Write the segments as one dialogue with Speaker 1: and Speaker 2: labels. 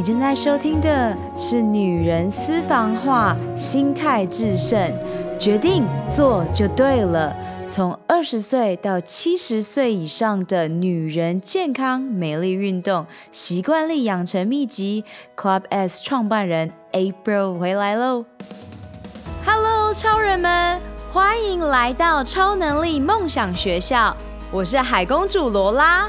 Speaker 1: 你正在收听的是《女人私房话》，心态致胜，决定做就对了。从二十岁到七十岁以上的女人健康、美丽、运动习惯力养成秘籍，Club S 创办人 April 回来喽！Hello，超人们，欢迎来到超能力梦想学校，我是海公主罗拉。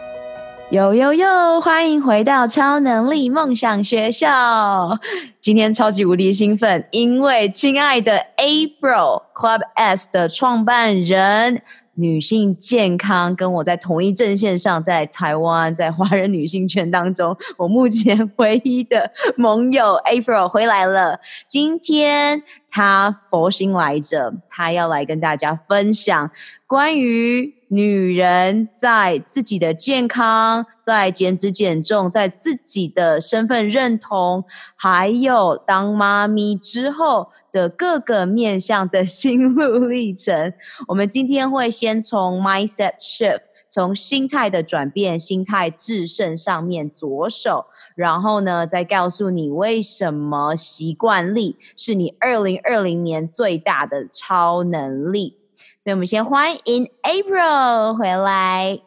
Speaker 1: 呦呦呦！欢迎回到超能力梦想学校。今天超级无敌兴奋，因为亲爱的 April Club S 的创办人，女性健康跟我在同一阵线上，在台湾，在华人女性圈当中，我目前 唯一的盟友 April 回来了。今天她佛心来着，她要来跟大家分享关于。女人在自己的健康、在减脂减重、在自己的身份认同，还有当妈咪之后的各个面向的心路历程，我们今天会先从 mindset shift，从心态的转变、心态制胜上面着手，然后呢，再告诉你为什么习惯力是你二零二零年最大的超能力。所以，我们先欢迎 April 回来。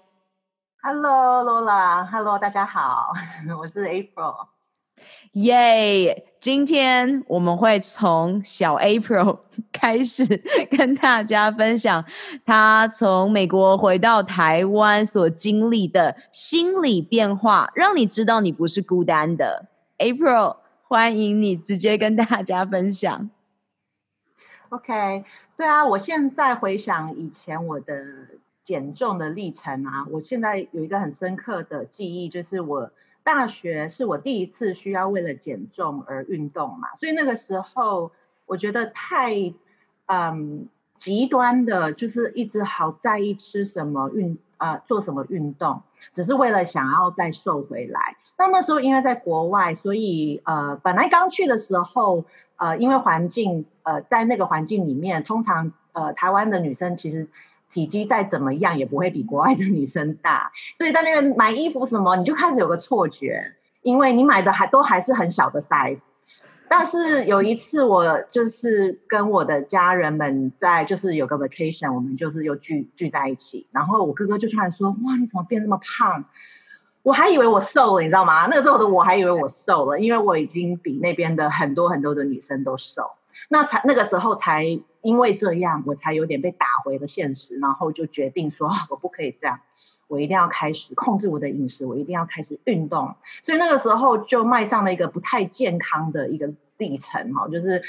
Speaker 2: Hello，Lola，Hello，大家好，我是 April。
Speaker 1: 耶！今天我们会从小 April 开始跟大家分享，她从美国回到台湾所经历的心理变化，让你知道你不是孤单的。April，欢迎你直接跟大家分享。
Speaker 2: OK。对啊，我现在回想以前我的减重的历程啊，我现在有一个很深刻的记忆，就是我大学是我第一次需要为了减重而运动嘛，所以那个时候我觉得太嗯极端的，就是一直好在意吃什么运啊、呃、做什么运动，只是为了想要再瘦回来。那那时候因为在国外，所以呃本来刚去的时候。呃，因为环境，呃，在那个环境里面，通常，呃，台湾的女生其实体积再怎么样也不会比国外的女生大，所以在那边买衣服什么，你就开始有个错觉，因为你买的还都还是很小的 size。但是有一次，我就是跟我的家人们在，就是有个 vacation，我们就是又聚聚在一起，然后我哥哥就突然说：“哇，你怎么变那么胖？”我还以为我瘦了，你知道吗？那个时候的我还以为我瘦了，因为我已经比那边的很多很多的女生都瘦。那才那个时候才因为这样，我才有点被打回了现实，然后就决定说，我不可以这样，我一定要开始控制我的饮食，我一定要开始运动。所以那个时候就迈上了一个不太健康的一个历程哈，就是。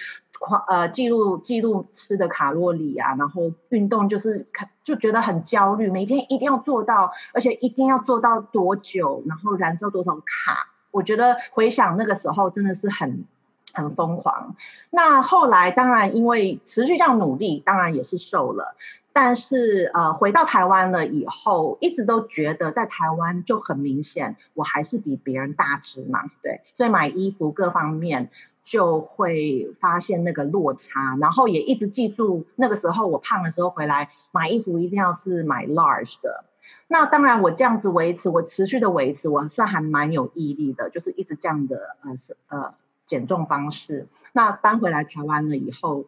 Speaker 2: 呃，记录记录吃的卡路里啊，然后运动就是就觉得很焦虑，每天一定要做到，而且一定要做到多久，然后燃烧多少卡。我觉得回想那个时候真的是很很疯狂。那后来当然因为持续这样努力，当然也是瘦了。但是呃，回到台湾了以后，一直都觉得在台湾就很明显，我还是比别人大只嘛，对，所以买衣服各方面。就会发现那个落差，然后也一直记住那个时候我胖的时候回来买衣服一定要是买 large 的。那当然我这样子维持，我持续的维持，我算还蛮有毅力的，就是一直这样的呃呃减重方式。那搬回来台湾了以后，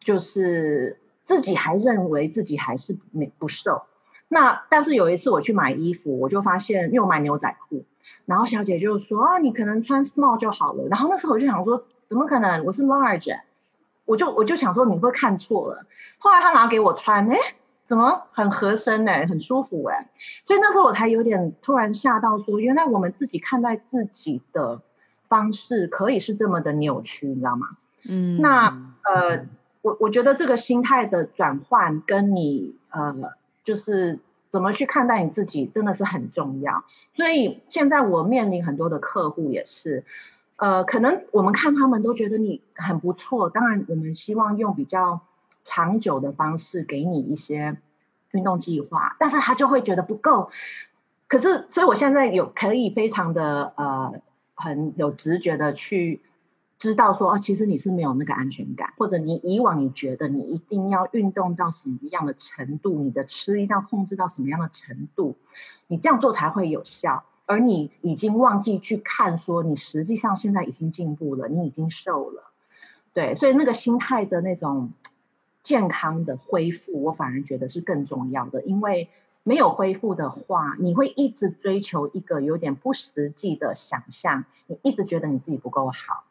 Speaker 2: 就是自己还认为自己还是没不瘦。那但是有一次我去买衣服，我就发现，因为我买牛仔裤。然后小姐就说啊，你可能穿 small 就好了。然后那时候我就想说，怎么可能？我是 large，我就我就想说你会看错了。后来他拿给我穿，哎，怎么很合身呢？很舒服哎。所以那时候我才有点突然吓到，说原来我们自己看待自己的方式可以是这么的扭曲，你知道吗？嗯。那呃，我我觉得这个心态的转换跟你呃，就是。怎么去看待你自己，真的是很重要。所以现在我面临很多的客户也是，呃，可能我们看他们都觉得你很不错。当然，我们希望用比较长久的方式给你一些运动计划，但是他就会觉得不够。可是，所以我现在有可以非常的呃很有直觉的去知道说，哦，其实你是没有那个安全感，或者你以往你觉得你一定要运动到什么样的程度，你的吃一定要控制到什么样的程度，你这样做才会有效。而你已经忘记去看，说你实际上现在已经进步了，你已经瘦了，对，所以那个心态的那种健康的恢复，我反而觉得是更重要的。因为没有恢复的话，你会一直追求一个有点不实际的想象，你一直觉得你自己不够好，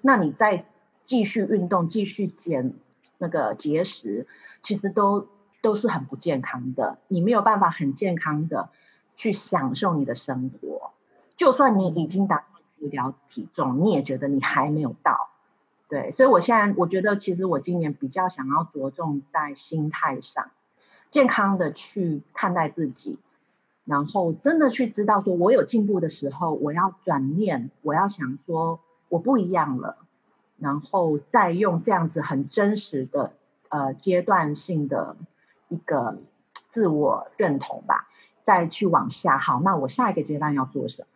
Speaker 2: 那你再继续运动、继续减那个节食，其实都都是很不健康的。你没有办法很健康的。去享受你的生活，就算你已经达到目标体重，你也觉得你还没有到，对，所以我现在我觉得，其实我今年比较想要着重在心态上，健康的去看待自己，然后真的去知道说，我有进步的时候，我要转念，我要想说我不一样了，然后再用这样子很真实的呃阶段性的一个自我认同吧。再去往下，好，那我下一个阶段要做什么？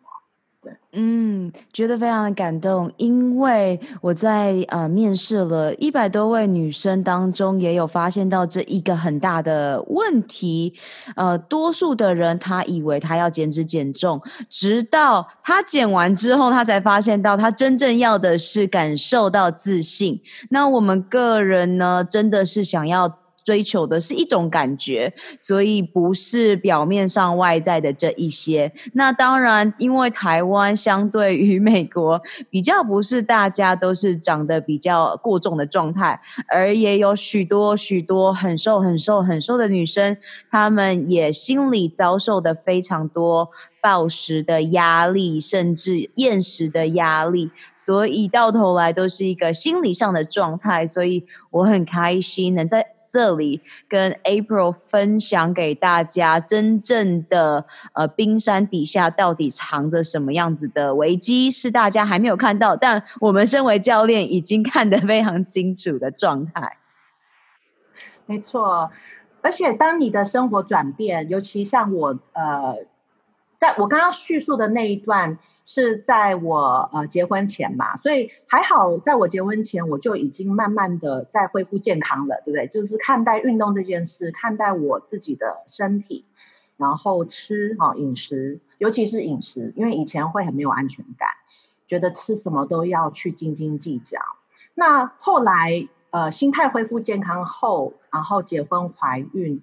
Speaker 1: 嗯，觉得非常的感动，因为我在呃面试了一百多位女生当中，也有发现到这一个很大的问题，呃，多数的人他以为他要减脂减重，直到他减完之后，他才发现到他真正要的是感受到自信。那我们个人呢，真的是想要。追求的是一种感觉，所以不是表面上外在的这一些。那当然，因为台湾相对于美国，比较不是大家都是长得比较过重的状态，而也有许多许多很瘦、很瘦、很瘦的女生，她们也心里遭受的非常多暴食的压力，甚至厌食的压力，所以到头来都是一个心理上的状态。所以我很开心能在。这里跟 April 分享给大家，真正的呃冰山底下到底藏着什么样子的危机，是大家还没有看到，但我们身为教练已经看得非常清楚的状态。
Speaker 2: 没错，而且当你的生活转变，尤其像我呃，在我刚刚叙述的那一段。是在我呃结婚前嘛，所以还好，在我结婚前我就已经慢慢的在恢复健康了，对不对？就是看待运动这件事，看待我自己的身体，然后吃哈、哦、饮食，尤其是饮食，因为以前会很没有安全感，觉得吃什么都要去斤斤计较。那后来呃心态恢复健康后，然后结婚怀孕，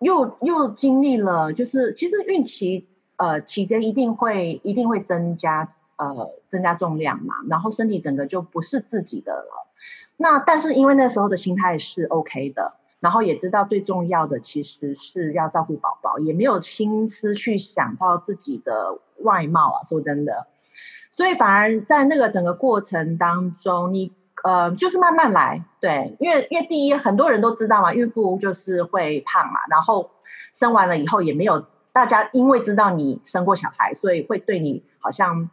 Speaker 2: 又又经历了，就是其实孕期。呃，期间一定会一定会增加呃增加重量嘛，然后身体整个就不是自己的了。那但是因为那时候的心态是 OK 的，然后也知道最重要的其实是要照顾宝宝，也没有心思去想到自己的外貌啊。说真的，所以反而在那个整个过程当中，你呃就是慢慢来，对，因为因为第一很多人都知道嘛，孕妇就是会胖嘛，然后生完了以后也没有。大家因为知道你生过小孩，所以会对你好像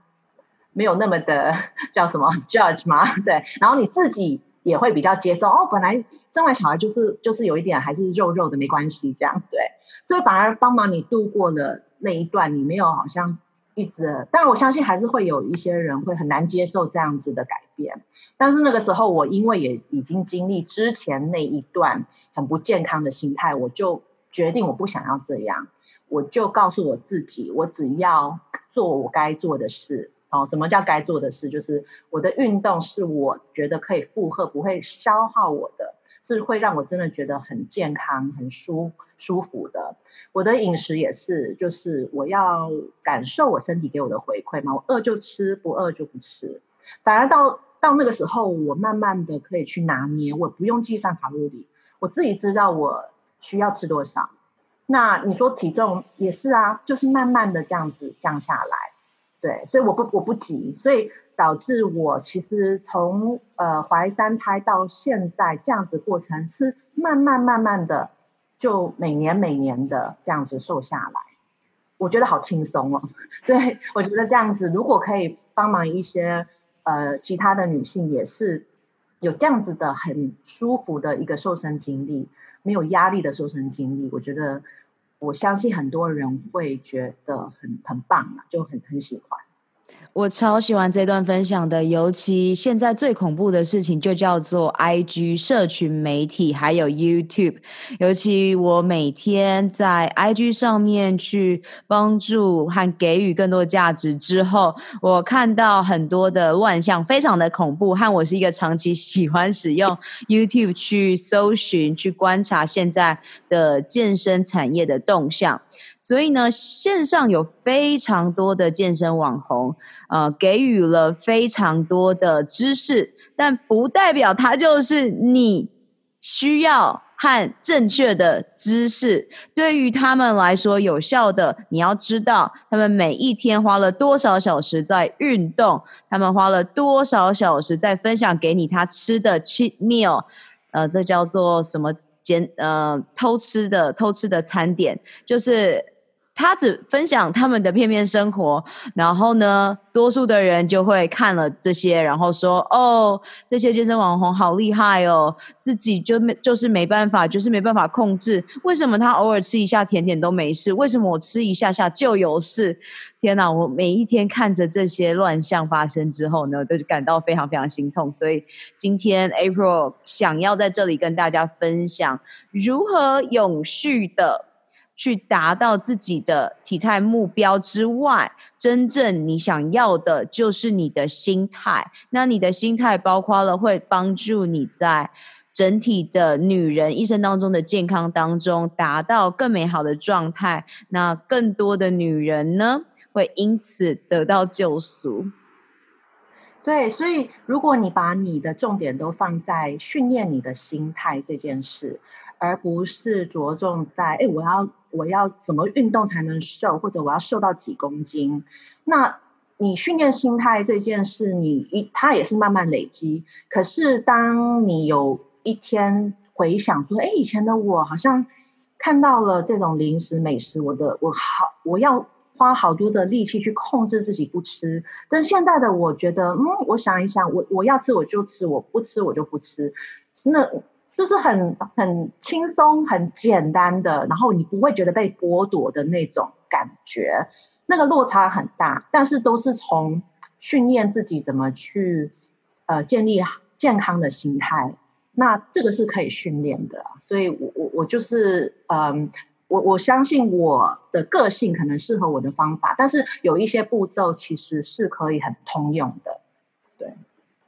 Speaker 2: 没有那么的叫什么 judge 吗？对，然后你自己也会比较接受哦。本来生完小孩就是就是有一点还是肉肉的，没关系这样对，所以反而帮忙你度过了那一段，你没有好像一直。但我相信还是会有一些人会很难接受这样子的改变。但是那个时候我因为也已经经历之前那一段很不健康的心态，我就决定我不想要这样。我就告诉我自己，我只要做我该做的事。哦，什么叫该做的事？就是我的运动是我觉得可以负荷，不会消耗我的，是会让我真的觉得很健康、很舒舒服的。我的饮食也是，就是我要感受我身体给我的回馈嘛。我饿就吃，不饿就不吃。反而到到那个时候，我慢慢的可以去拿捏，我不用计算卡路里，我自己知道我需要吃多少。那你说体重也是啊，就是慢慢的这样子降下来，对，所以我不我不急，所以导致我其实从呃怀三胎到现在这样子过程是慢慢慢慢的就每年每年的这样子瘦下来，我觉得好轻松哦，所以我觉得这样子如果可以帮忙一些呃其他的女性也是有这样子的很舒服的一个瘦身经历，没有压力的瘦身经历，我觉得我相信很多人会觉得很很棒啊，就很很喜欢。
Speaker 1: 我超喜欢这段分享的，尤其现在最恐怖的事情就叫做 IG 社群媒体，还有 YouTube。尤其我每天在 IG 上面去帮助和给予更多价值之后，我看到很多的乱象，非常的恐怖。和我是一个长期喜欢使用 YouTube 去搜寻、去观察现在的健身产业的动向。所以呢，线上有非常多的健身网红，呃，给予了非常多的知识，但不代表它就是你需要和正确的知识。对于他们来说，有效的，你要知道他们每一天花了多少小时在运动，他们花了多少小时在分享给你他吃的 cheat meal，呃，这叫做什么？简呃，偷吃的偷吃的餐点，就是。他只分享他们的片面生活，然后呢，多数的人就会看了这些，然后说：“哦，这些健身网红好厉害哦，自己就没就是没办法，就是没办法控制。为什么他偶尔吃一下甜点都没事？为什么我吃一下下就有事？天哪！我每一天看着这些乱象发生之后呢，都感到非常非常心痛。所以今天 April 想要在这里跟大家分享如何永续的。”去达到自己的体态目标之外，真正你想要的就是你的心态。那你的心态包括了会帮助你在整体的女人一生当中的健康当中达到更美好的状态。那更多的女人呢，会因此得到救赎。
Speaker 2: 对，所以如果你把你的重点都放在训练你的心态这件事，而不是着重在哎，我要我要怎么运动才能瘦，或者我要瘦到几公斤？那你训练心态这件事，你一它也是慢慢累积。可是当你有一天回想说，哎，以前的我好像看到了这种零食美食，我的我好我要花好多的力气去控制自己不吃。但现在的我觉得，嗯，我想一想，我我要吃我就吃，我不吃我就不吃。那。就是很很轻松、很简单的，然后你不会觉得被剥夺的那种感觉，那个落差很大。但是都是从训练自己怎么去呃建立健康的心态，那这个是可以训练的。所以我我我就是嗯，我我相信我的个性可能适合我的方法，但是有一些步骤其实是可以很通用的，对。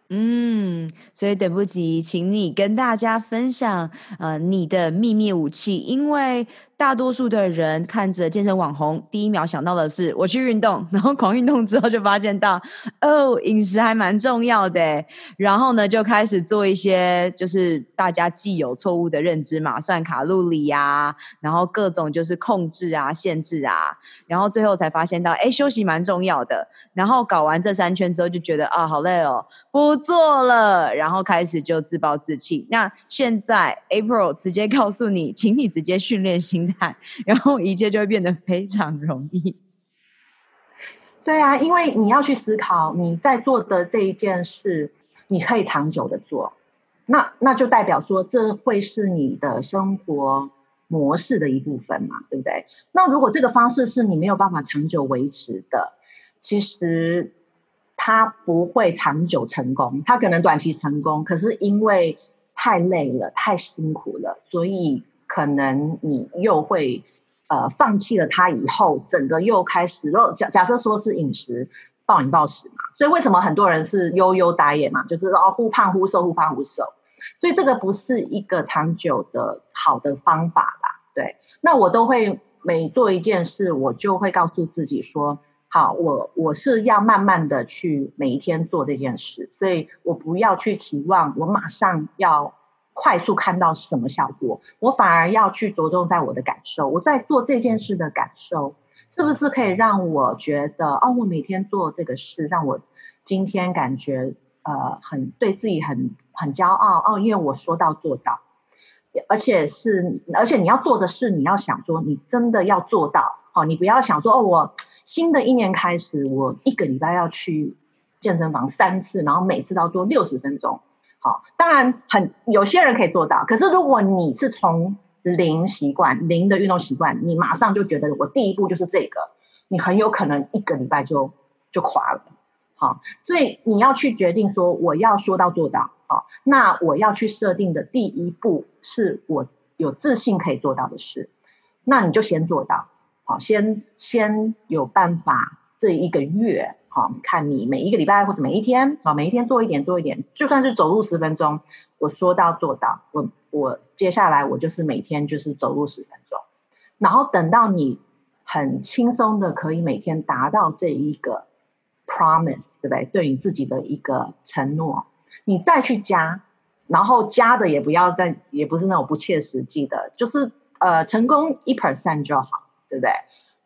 Speaker 1: 嗯，所以等不及，请你跟大家分享，呃，你的秘密武器，因为。大多数的人看着健身网红，第一秒想到的是我去运动，然后狂运动之后就发现到，哦，饮食还蛮重要的，然后呢就开始做一些就是大家既有错误的认知嘛，算卡路里啊，然后各种就是控制啊、限制啊，然后最后才发现到，哎，休息蛮重要的，然后搞完这三圈之后就觉得啊，好累哦，不做了，然后开始就自暴自弃。那现在 April 直接告诉你，请你直接训练心。然后一切就会变得非常容易。
Speaker 2: 对啊，因为你要去思考你在做的这一件事，你可以长久的做，那那就代表说这会是你的生活模式的一部分嘛，对不对？那如果这个方式是你没有办法长久维持的，其实它不会长久成功，它可能短期成功，可是因为太累了、太辛苦了，所以。可能你又会呃放弃了它以后，整个又开始。若假假设说是饮食暴饮暴食嘛，所以为什么很多人是悠悠打野嘛，就是哦忽胖忽瘦，忽胖忽瘦。所以这个不是一个长久的好的方法啦。对，那我都会每做一件事，我就会告诉自己说，好，我我是要慢慢的去每一天做这件事，所以我不要去期望我马上要。快速看到什么效果，我反而要去着重在我的感受。我在做这件事的感受，是不是可以让我觉得哦，我每天做这个事，让我今天感觉呃很对自己很很骄傲哦，因为我说到做到，而且是而且你要做的事，你要想说你真的要做到哦，你不要想说哦，我新的一年开始，我一个礼拜要去健身房三次，然后每次都要做六十分钟。好，当然很有些人可以做到，可是如果你是从零习惯、零的运动习惯，你马上就觉得我第一步就是这个，你很有可能一个礼拜就就垮了。好，所以你要去决定说我要说到做到。好，那我要去设定的第一步是我有自信可以做到的事，那你就先做到。好，先先有办法这一个月。看你每一个礼拜或者每一天，啊，每一天做一点做一点，就算是走路十分钟，我说到做到。我我接下来我就是每天就是走路十分钟，然后等到你很轻松的可以每天达到这一个 promise，对不对？对你自己的一个承诺，你再去加，然后加的也不要再，也不是那种不切实际的，就是呃成功一 percent 就好，对不对？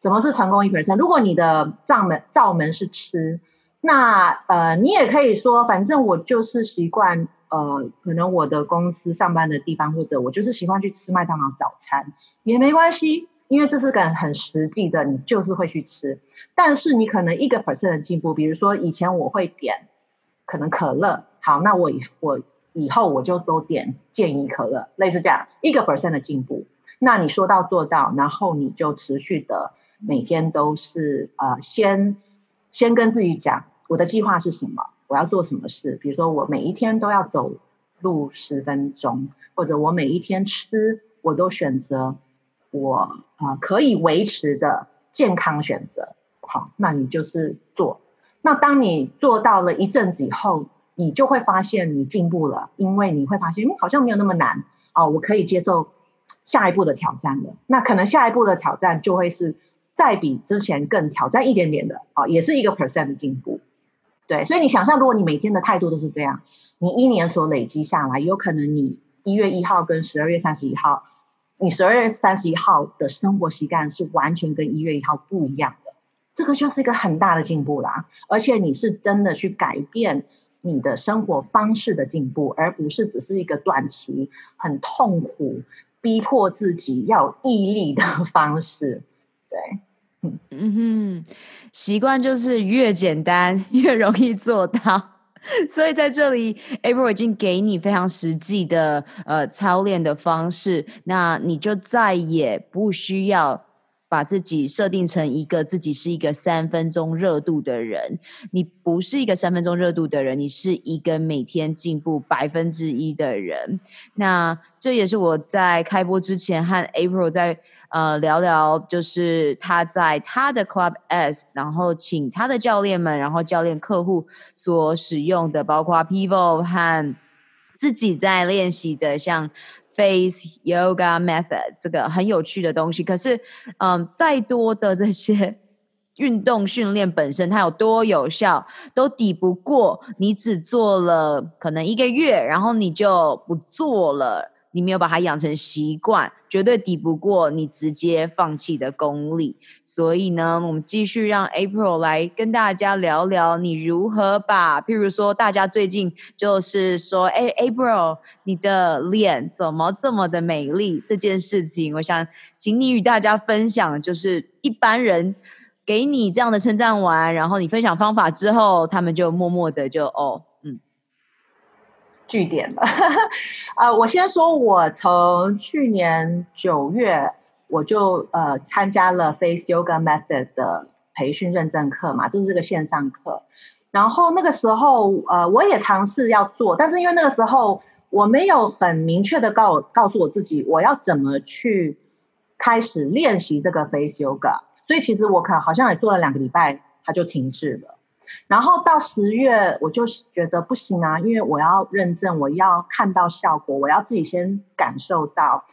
Speaker 2: 什么是成功一百分如果你的罩门罩门是吃，那呃，你也可以说，反正我就是习惯，呃，可能我的公司上班的地方，或者我就是喜欢去吃麦当劳早餐，也没关系，因为这是个很实际的，你就是会去吃。但是你可能一个 percent 的进步，比如说以前我会点可能可乐，好，那我以我以后我就都点健怡可乐，类似这样一个 percent 的进步。那你说到做到，然后你就持续的。每天都是呃，先先跟自己讲我的计划是什么，我要做什么事。比如说，我每一天都要走路十分钟，或者我每一天吃，我都选择我啊、可以维持的健康选择。好，那你就是做。那当你做到了一阵子以后，你就会发现你进步了，因为你会发现，嗯，好像没有那么难哦，我可以接受下一步的挑战了。那可能下一步的挑战就会是。再比之前更挑战一点点的啊，也是一个 percent 的进步，对，所以你想象，如果你每天的态度都是这样，你一年所累积下来，有可能你一月一号跟十二月三十一号，你十二月三十一号的生活习惯是完全跟一月一号不一样的，这个就是一个很大的进步啦，而且你是真的去改变你的生活方式的进步，而不是只是一个短期很痛苦、逼迫自己要毅力的方式。对，嗯
Speaker 1: 哼，习惯就是越简单越容易做到，所以在这里，April 已经给你非常实际的呃操练的方式，那你就再也不需要把自己设定成一个自己是一个三分钟热度的人，你不是一个三分钟热度的人，你是一个每天进步百分之一的人。那这也是我在开播之前和 April 在。呃，聊聊就是他在他的 Club S，然后请他的教练们，然后教练客户所使用的，包括 Pivo 和自己在练习的，像 Face Yoga Method 这个很有趣的东西。可是，嗯、再多的这些运动训练本身，它有多有效，都抵不过你只做了可能一个月，然后你就不做了。你没有把它养成习惯，绝对抵不过你直接放弃的功力。所以呢，我们继续让 April 来跟大家聊聊，你如何把，譬如说，大家最近就是说，哎，April，你的脸怎么这么的美丽这件事情，我想请你与大家分享，就是一般人给你这样的称赞完，然后你分享方法之后，他们就默默的就哦。
Speaker 2: 据点了，呃，我先说，我从去年九月我就呃参加了 Face Yoga Method 的培训认证课嘛，这是个线上课。然后那个时候呃我也尝试要做，但是因为那个时候我没有很明确的告告诉我自己我要怎么去开始练习这个 Face Yoga，所以其实我可好像也做了两个礼拜，它就停滞了。然后到十月，我就觉得不行啊，因为我要认证，我要看到效果，我要自己先感受到，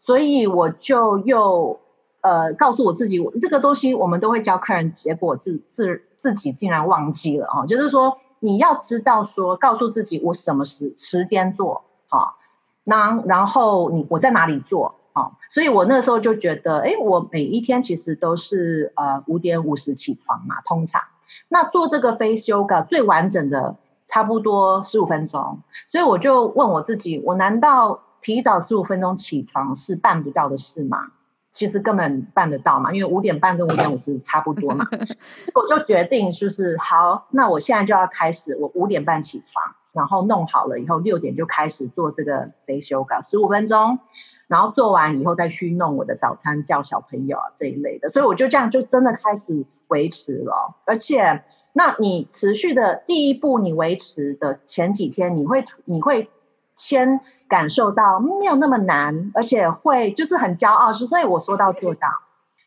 Speaker 2: 所以我就又呃告诉我自己，我这个东西我们都会教客人，结果自自自己竟然忘记了哦，就是说你要知道说，告诉自己我什么时时间做好，那然后你我在哪里做好，所以我那时候就觉得，哎，我每一天其实都是呃五点五十起床嘛，通常。那做这个 Face Yoga 最完整的差不多十五分钟，所以我就问我自己：我难道提早十五分钟起床是办不到的事吗？其实根本办得到嘛，因为五点半跟五点五十差不多嘛。我就决定就是好，那我现在就要开始，我五点半起床，然后弄好了以后，六点就开始做这个 face yoga，十五分钟，然后做完以后再去弄我的早餐，叫小朋友啊这一类的，所以我就这样就真的开始维持了，而且那你持续的第一步，你维持的前几天，你会你会先感受到没有那么难，而且会就是很骄傲，所以我说到做到，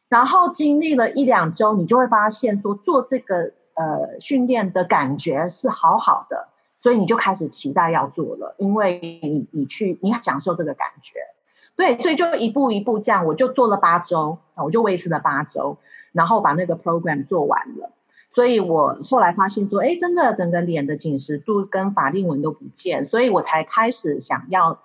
Speaker 2: 然后经历了一两周，你就会发现说做这个呃训练的感觉是好好的。所以你就开始期待要做了，因为你你去你要享受这个感觉，对，所以就一步一步这样，我就做了八周，我就维持了八周，然后把那个 program 做完了。所以我后来发现说，哎，真的整个脸的紧实度跟法令纹都不见，所以我才开始想要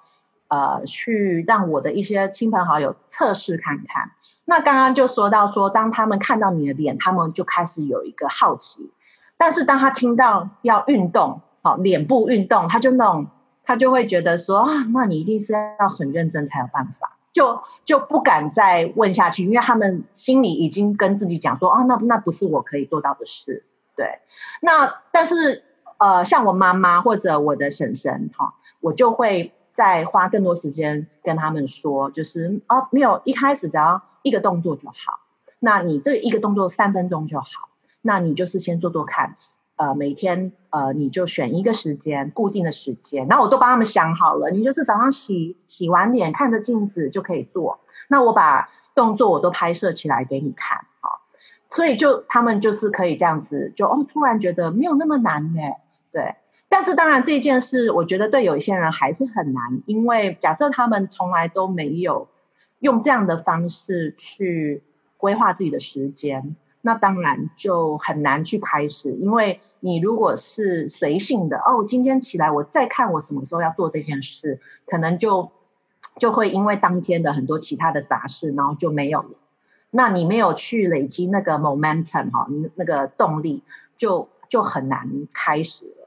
Speaker 2: 呃去让我的一些亲朋好友测试看看。那刚刚就说到说，当他们看到你的脸，他们就开始有一个好奇，但是当他听到要运动。好，脸部运动，他就那种，他就会觉得说啊，那你一定是要很认真才有办法，就就不敢再问下去，因为他们心里已经跟自己讲说啊，那那不是我可以做到的事，对。那但是呃，像我妈妈或者我的婶婶哈，我就会再花更多时间跟他们说，就是啊，没有，一开始只要一个动作就好，那你这一个动作三分钟就好，那你就是先做做看。呃，每天呃，你就选一个时间，固定的时间，然后我都帮他们想好了。你就是早上洗洗完脸，看着镜子就可以做。那我把动作我都拍摄起来给你看，好，所以就他们就是可以这样子，就哦，突然觉得没有那么难呢。对。但是当然这件事，我觉得对有一些人还是很难，因为假设他们从来都没有用这样的方式去规划自己的时间。那当然就很难去开始，因为你如果是随性的哦，今天起来我再看我什么时候要做这件事，可能就就会因为当天的很多其他的杂事，然后就没有了。那你没有去累积那个 momentum 哈，那个动力就就很难开始了。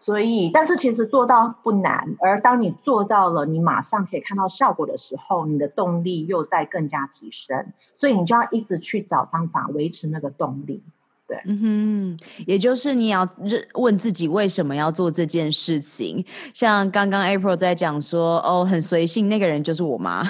Speaker 2: 所以，但是其实做到不难，而当你做到了，你马上可以看到效果的时候，你的动力又在更加提升，所以你就要一直去找方法维持那个动力。对，
Speaker 1: 嗯哼，也就是你要问自己为什么要做这件事情。像刚刚 April 在讲说，哦，很随性，那个人就是我妈。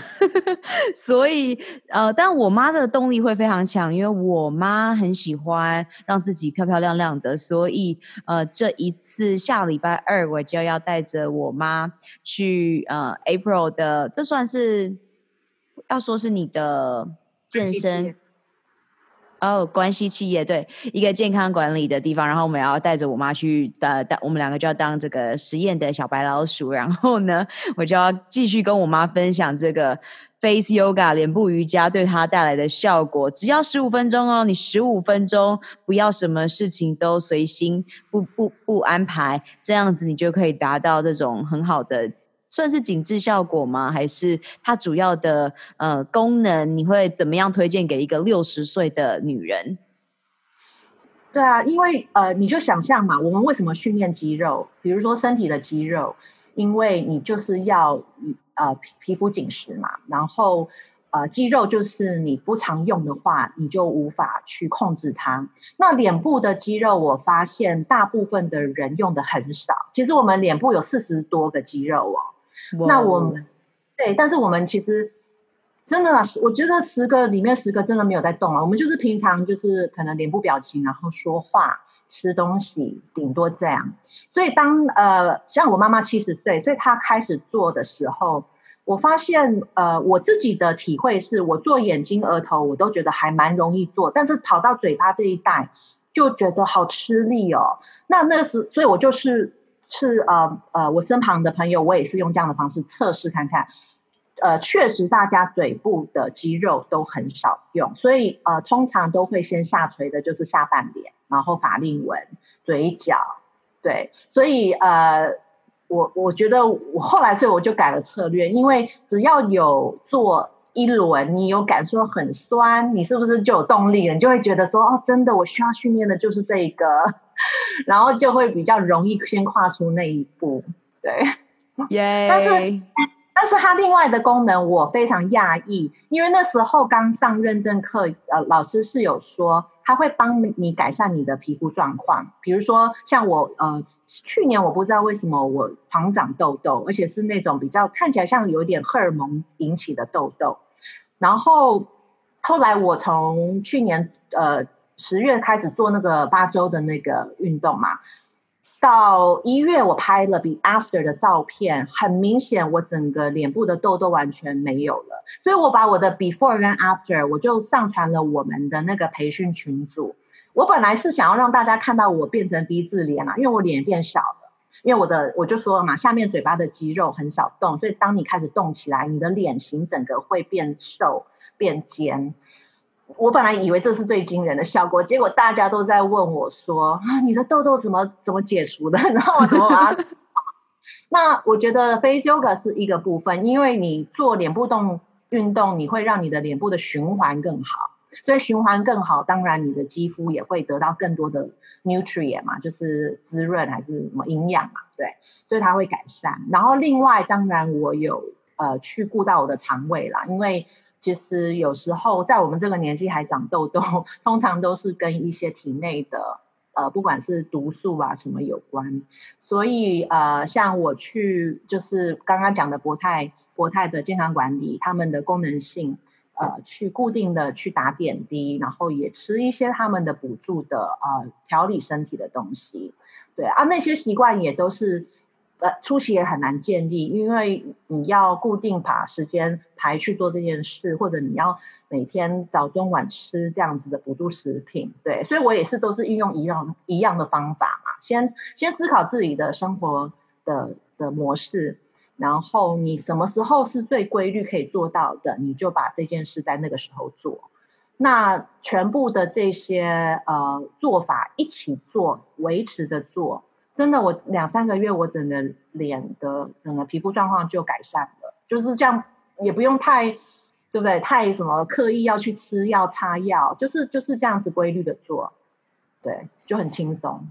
Speaker 1: 所以，呃，但我妈的动力会非常强，因为我妈很喜欢让自己漂漂亮亮的。所以，呃，这一次下礼拜二，我就要带着我妈去，呃，April 的，这算是要说是你的健身。哦，关系企业对一个健康管理的地方，然后我们要带着我妈去，呃，当我们两个就要当这个实验的小白老鼠，然后呢，我就要继续跟我妈分享这个 face yoga 脸部瑜伽对她带来的效果。只要十五分钟哦，你十五分钟不要什么事情都随心，不不不安排，这样子你就可以达到这种很好的。算是紧致效果吗？还是它主要的呃功能？你会怎么样推荐给一个六十岁的女人？
Speaker 2: 对啊，因为呃，你就想象嘛，我们为什么训练肌肉？比如说身体的肌肉，因为你就是要呃皮皮肤紧实嘛，然后呃肌肉就是你不常用的话，你就无法去控制它。那脸部的肌肉，我发现大部分的人用的很少。其实我们脸部有四十多个肌肉哦。那我们对，但是我们其实真的，我觉得十个里面十个真的没有在动啊。我们就是平常就是可能脸部表情，然后说话、吃东西，顶多这样。所以当呃，像我妈妈七十岁，所以她开始做的时候，我发现呃，我自己的体会是我做眼睛、额头，我都觉得还蛮容易做，但是跑到嘴巴这一带就觉得好吃力哦。那那时，所以我就是。是呃呃，我身旁的朋友，我也是用这样的方式测试看看，呃，确实大家嘴部的肌肉都很少用，所以呃，通常都会先下垂的就是下半脸，然后法令纹、嘴角，对，所以呃，我我觉得我后来所以我就改了策略，因为只要有做一轮，你有感受很酸，你是不是就有动力了？你就会觉得说，哦，真的，我需要训练的就是这个。然后就会比较容易先跨出那一步，对，
Speaker 1: 耶。
Speaker 2: 但是，但是它另外的功能我非常讶异，因为那时候刚上认证课，呃，老师是有说他会帮你改善你的皮肤状况。比如说，像我呃，去年我不知道为什么我狂长痘痘，而且是那种比较看起来像有点荷尔蒙引起的痘痘。然后后来我从去年呃十月开始做那个八周的那个运动嘛。到一月，我拍了比 after 的照片，很明显，我整个脸部的痘痘完全没有了。所以我把我的 before 跟 after 我就上传了我们的那个培训群组。我本来是想要让大家看到我变成 V 字脸啊，因为我脸变小了，因为我的我就说了嘛，下面嘴巴的肌肉很少动，所以当你开始动起来，你的脸型整个会变瘦变尖。我本来以为这是最惊人的效果，结果大家都在问我说：“啊，你的痘痘怎么怎么解除的？然后我怎么把它？”那我觉得 Face Yoga 是一个部分，因为你做脸部动运动，你会让你的脸部的循环更好，所以循环更好，当然你的肌肤也会得到更多的 nutrient 嘛，就是滋润还是什么营养嘛，对，所以它会改善。然后另外，当然我有呃去顾到我的肠胃啦，因为。其实有时候在我们这个年纪还长痘痘，通常都是跟一些体内的呃，不管是毒素啊什么有关。所以呃，像我去就是刚刚讲的博泰博泰的健康管理，他们的功能性呃，去固定的去打点滴，然后也吃一些他们的补助的呃调理身体的东西。对啊，那些习惯也都是。呃，初期也很难建立，因为你要固定把时间排去做这件事，或者你要每天早中晚吃这样子的补助食品，对，所以我也是都是运用一样一样的方法嘛，先先思考自己的生活的的模式，然后你什么时候是最规律可以做到的，你就把这件事在那个时候做，那全部的这些呃做法一起做，维持的做。真的，我两三个月，我整个脸的整个皮肤状况就改善了，就是这样，也不用太，对不对？太什么刻意要去吃药、擦药，就是就是这样子规律的做，对，就很轻松，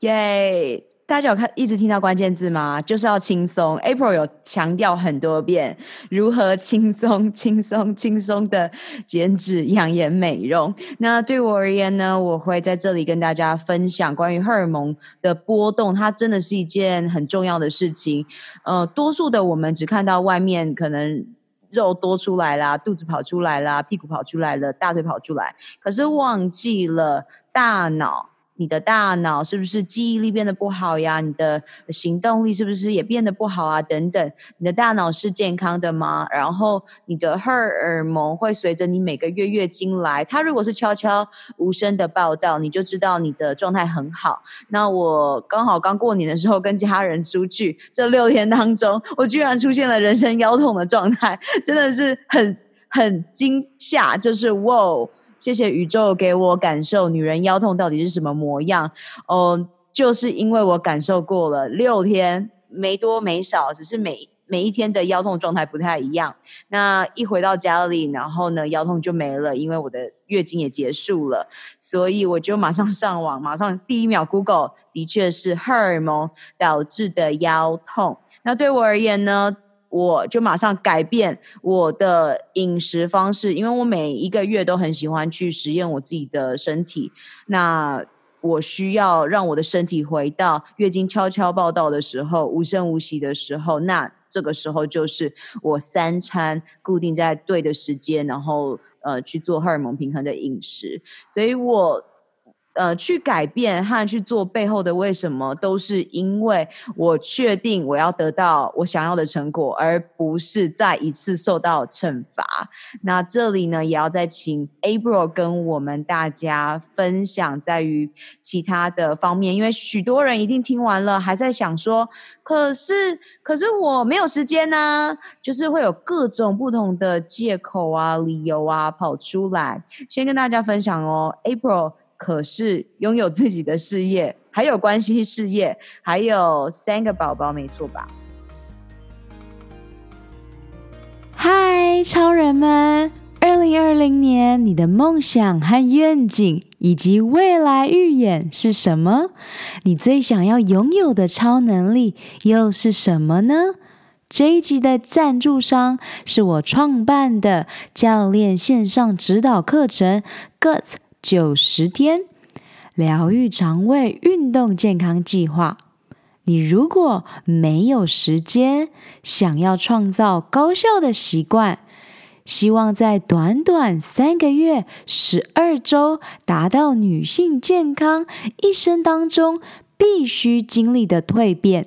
Speaker 1: 耶。大家有看一直听到关键字吗？就是要轻松。April 有强调很多遍，如何轻松、轻松、轻松的减脂、养颜、美容。那对我而言呢，我会在这里跟大家分享关于荷尔蒙的波动，它真的是一件很重要的事情。呃，多数的我们只看到外面可能肉多出来啦，肚子跑出来啦，屁股跑出来了，大腿跑出来，可是忘记了大脑。你的大脑是不是记忆力变得不好呀？你的行动力是不是也变得不好啊？等等，你的大脑是健康的吗？然后你的荷尔蒙会随着你每个月月经来，它如果是悄悄无声的报道，你就知道你的状态很好。那我刚好刚过年的时候跟家人出去，这六天当中，我居然出现了人生腰痛的状态，真的是很很惊吓，就是哇！谢谢宇宙给我感受女人腰痛到底是什么模样。哦，就是因为我感受过了六天，没多没少，只是每每一天的腰痛状态不太一样。那一回到家里，然后呢，腰痛就没了，因为我的月经也结束了，所以我就马上上网，马上第一秒 Google，的确是荷尔蒙导致的腰痛。那对我而言呢？我就马上改变我的饮食方式，因为我每一个月都很喜欢去实验我自己的身体。那我需要让我的身体回到月经悄悄报道的时候，无声无息的时候。那这个时候就是我三餐固定在对的时间，然后呃去做荷尔蒙平衡的饮食。所以我。呃，去改变和去做背后的为什么，都是因为我确定我要得到我想要的成果，而不是再一次受到惩罚。那这里呢，也要再请 April 跟我们大家分享在于其他的方面，因为许多人一定听完了，还在想说，可是可是我没有时间呢，就是会有各种不同的借口啊、理由啊跑出来。先跟大家分享哦，April。可是拥有自己的事业，还有关系事业，还有三个宝宝，没错吧？
Speaker 3: 嗨，超人们！二零二零年，你的梦想和愿景以及未来预演是什么？你最想要拥有的超能力又是什么呢？这一集的赞助商是我创办的教练线上指导课程 Guts。九十天疗愈肠胃运动健康计划。你如果没有时间，想要创造高效的习惯，希望在短短三个月、十二周达到女性健康一生当中必须经历的蜕变。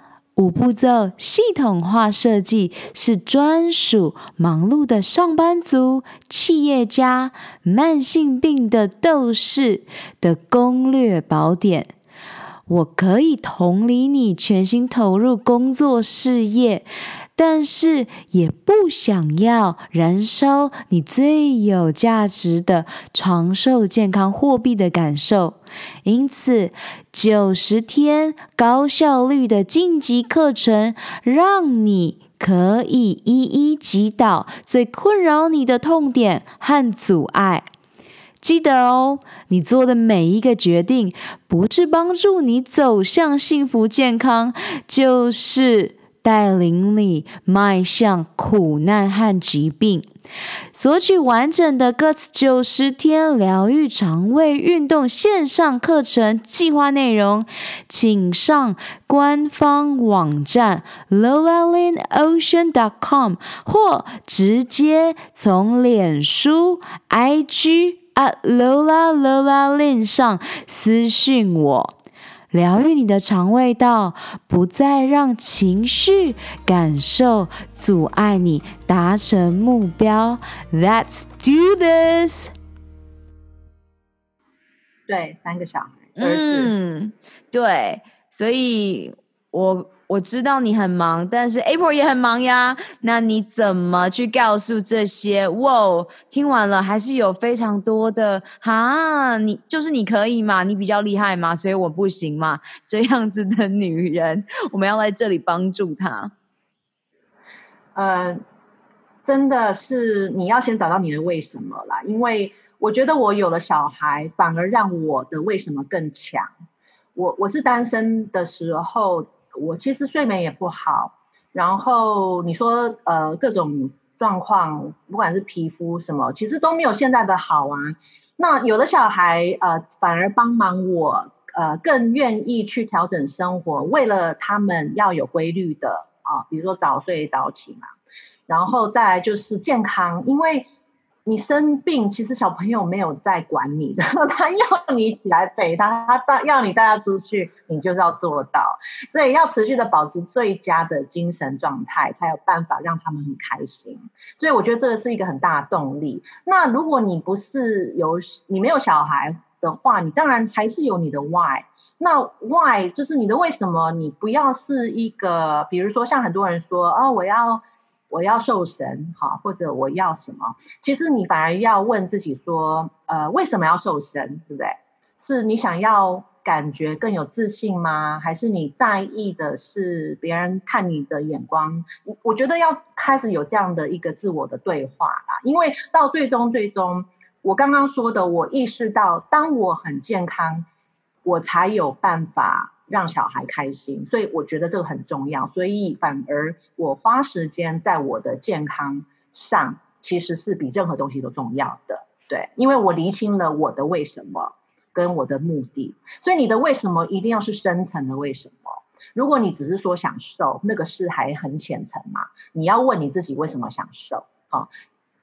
Speaker 3: 五步骤系统化设计是专属忙碌的上班族、企业家、慢性病的斗士的攻略宝典。我可以同理你全心投入工作事业，但是也不想要燃烧你最有价值的长寿健康货币的感受。因此，九十天高效率的晋级课程，让你可以一一击倒最困扰你的痛点和阻碍。记得哦，你做的每一个决定，不是帮助你走向幸福健康，就是带领你迈向苦难和疾病。索取完整的 Guts 九十天疗愈肠胃运动线上课程计划内容，请上官方网站 lolalinocean.com，或直接从脸书 IG。啊，Lola Lola Lin 上私讯我，疗愈你的肠胃道，不再让情绪感受阻碍你达成目标。Let's do this。
Speaker 2: 对，三个小孩，
Speaker 1: 嗯，对，所以我。我知道你很忙，但是 April 也很忙呀。那你怎么去告诉这些？哇，听完了还是有非常多的哈，你就是你可以嘛？你比较厉害嘛？所以我不行嘛？这样子的女人，我们要在这里帮助她。
Speaker 2: 呃，真的是你要先找到你的为什么啦，因为我觉得我有了小孩，反而让我的为什么更强。我我是单身的时候。我其实睡眠也不好，然后你说呃各种状况，不管是皮肤什么，其实都没有现在的好啊。那有的小孩呃反而帮忙我呃更愿意去调整生活，为了他们要有规律的啊，比如说早睡早起嘛，然后再来就是健康，因为。你生病，其实小朋友没有在管你的，他要你起来陪他，他带要你带他出去，你就是要做到。所以要持续的保持最佳的精神状态，才有办法让他们很开心。所以我觉得这个是一个很大的动力。那如果你不是有你没有小孩的话，你当然还是有你的 why。那 why 就是你的为什么？你不要是一个，比如说像很多人说，哦，我要。我要瘦身，好，或者我要什么？其实你反而要问自己说，呃，为什么要瘦身，对不对？是你想要感觉更有自信吗？还是你在意的是别人看你的眼光？我我觉得要开始有这样的一个自我的对话啦，因为到最终最终，我刚刚说的，我意识到，当我很健康，我才有办法。让小孩开心，所以我觉得这个很重要。所以反而我花时间在我的健康上，其实是比任何东西都重要的。对，因为我厘清了我的为什么跟我的目的。所以你的为什么一定要是深层的为什么？如果你只是说想瘦，那个是还很浅层嘛。你要问你自己为什么想瘦？好，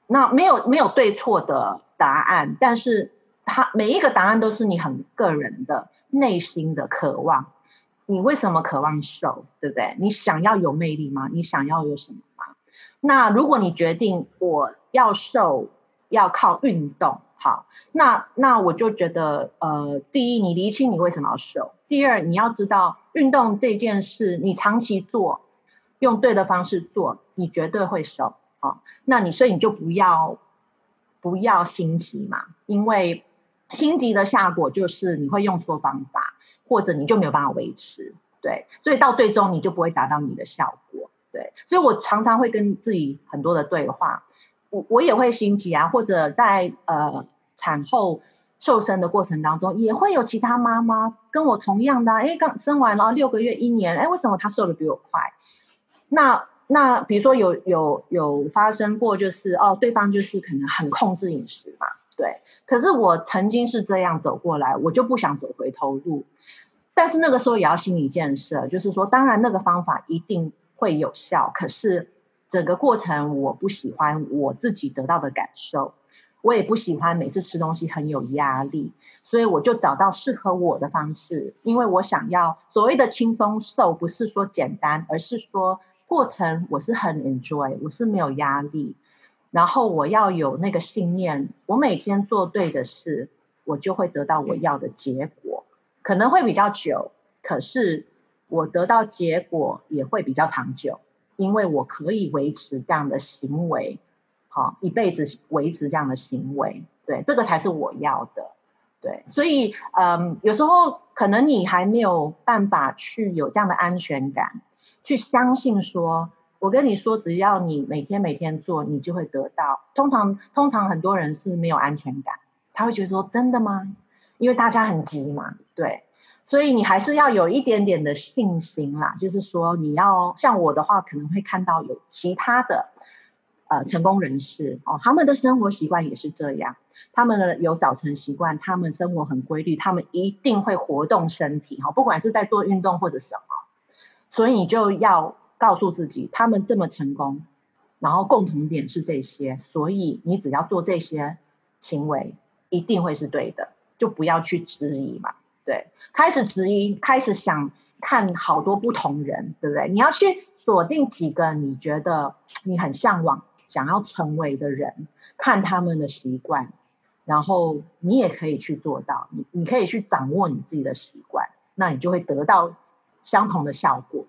Speaker 2: 那没有没有对错的答案，但是它每一个答案都是你很个人的内心的渴望。你为什么渴望瘦，对不对？你想要有魅力吗？你想要有什么吗？那如果你决定我要瘦，要靠运动，好，那那我就觉得，呃，第一，你厘清你为什么要瘦；第二，你要知道运动这件事，你长期做，用对的方式做，你绝对会瘦。好，那你所以你就不要不要心急嘛，因为心急的下果就是你会用错方法。或者你就没有办法维持，对，所以到最终你就不会达到你的效果，对，所以我常常会跟自己很多的对话，我我也会心急啊，或者在呃产后瘦身的过程当中，也会有其他妈妈跟我同样的，哎，刚生完了六个月一年，哎，为什么她瘦得比我快？那那比如说有有有发生过，就是哦，对方就是可能很控制饮食嘛，对，可是我曾经是这样走过来，我就不想走回头路。但是那个时候也要心理建设，就是说，当然那个方法一定会有效，可是整个过程我不喜欢我自己得到的感受，我也不喜欢每次吃东西很有压力，所以我就找到适合我的方式，因为我想要所谓的轻松瘦，不是说简单，而是说过程我是很 enjoy，我是没有压力，然后我要有那个信念，我每天做对的事，我就会得到我要的结果。可能会比较久，可是我得到结果也会比较长久，因为我可以维持这样的行为，好，一辈子维持这样的行为，对，这个才是我要的，对，所以，嗯，有时候可能你还没有办法去有这样的安全感，去相信说，我跟你说，只要你每天每天做，你就会得到。通常，通常很多人是没有安全感，他会觉得说，真的吗？因为大家很急嘛，对，所以你还是要有一点点的信心啦。就是说，你要像我的话，可能会看到有其他的呃成功人士哦，他们的生活习惯也是这样，他们呢有早晨习惯，他们生活很规律，他们一定会活动身体哈，不管是在做运动或者什么，所以你就要告诉自己，他们这么成功，然后共同点是这些，所以你只要做这些行为，一定会是对的。就不要去质疑嘛，对，开始质疑，开始想看好多不同人，对不对？你要去锁定几个你觉得你很向往、想要成为的人，看他们的习惯，然后你也可以去做到，你你可以去掌握你自己的习惯，那你就会得到相同的效果。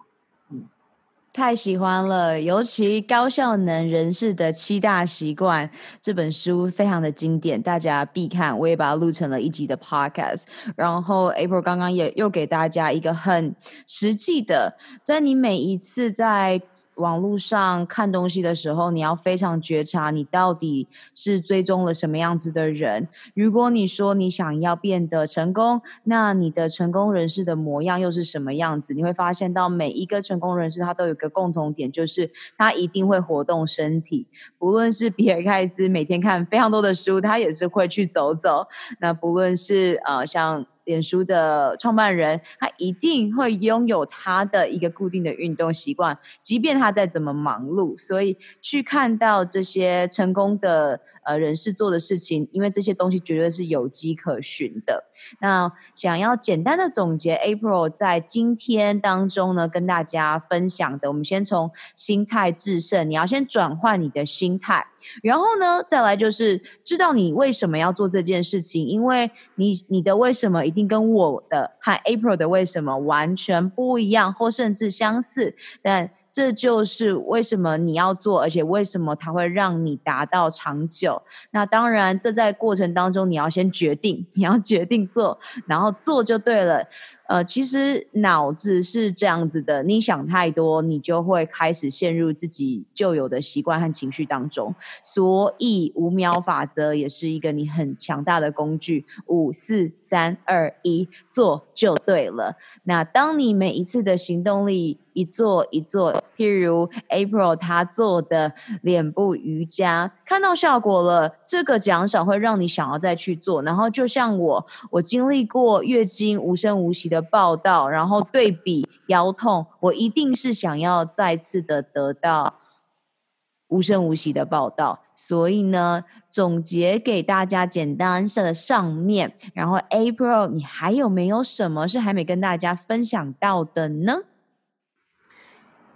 Speaker 1: 太喜欢了，尤其高效能人士的七大习惯这本书非常的经典，大家必看。我也把它录成了一集的 podcast。然后 April 刚刚也又给大家一个很实际的，在你每一次在网络上看东西的时候，你要非常觉察，你到底是追踪了什么样子的人。如果你说你想要变得成功，那你的成功人士的模样又是什么样子？你会发现到每一个成功人士，他都有个共同点，就是他一定会活动身体。不论是比尔盖茨每天看非常多的书，他也是会去走走。那不论是呃像。脸书的创办人，他一定会拥有他的一个固定的运动习惯，即便他再怎么忙碌。所以去看到这些成功的呃人士做的事情，因为这些东西绝对是有迹可循的。那想要简单的总结，April 在今天当中呢，跟大家分享的，我们先从心态制胜，你要先转换你的心态，然后呢，再来就是知道你为什么要做这件事情，因为你你的为什么一定。跟我的和 April 的为什么完全不一样，或甚至相似，但这就是为什么你要做，而且为什么它会让你达到长久。那当然，这在过程当中你要先决定，你要决定做，然后做就对了。呃，其实脑子是这样子的，你想太多，你就会开始陷入自己旧有的习惯和情绪当中。所以五秒法则也是一个你很强大的工具。五、四、三、二、一，做就对了。那当你每一次的行动力一做一做，譬如 April 他做的脸部瑜伽，看到效果了，这个奖赏会让你想要再去做。然后就像我，我经历过月经无声无息的报道，然后对比腰痛，我一定是想要再次的得到无声无息的报道。所以呢，总结给大家简单的上面，然后 April，你还有没有什么是还没跟大家分享到的呢？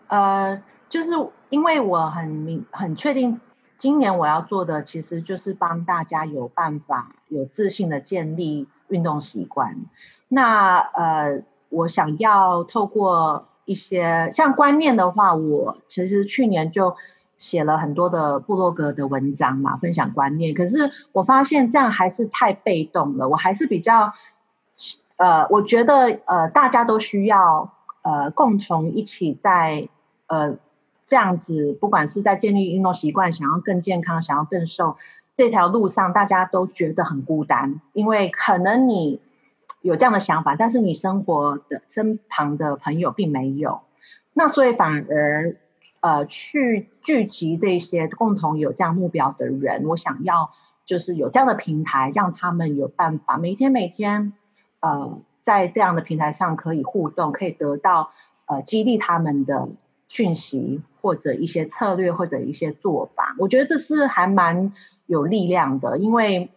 Speaker 2: 呃，就是因为我很明很确定，今年我要做的其实就是帮大家有办法有自信的建立运动习惯。那呃，我想要透过一些像观念的话，我其实去年就写了很多的部落格的文章嘛，分享观念。可是我发现这样还是太被动了，我还是比较呃，我觉得呃，大家都需要呃共同一起在呃这样子，不管是在建立运动习惯，想要更健康，想要更瘦这条路上，大家都觉得很孤单，因为可能你有这样的想法，但是你生活的身旁的朋友并没有，那所以反而呃去聚集这些共同有这样目标的人，我想要。就是有这样的平台，让他们有办法每天每天，呃，在这样的平台上可以互动，可以得到呃激励他们的讯息或者一些策略或者一些做法。我觉得这是还蛮有力量的，因为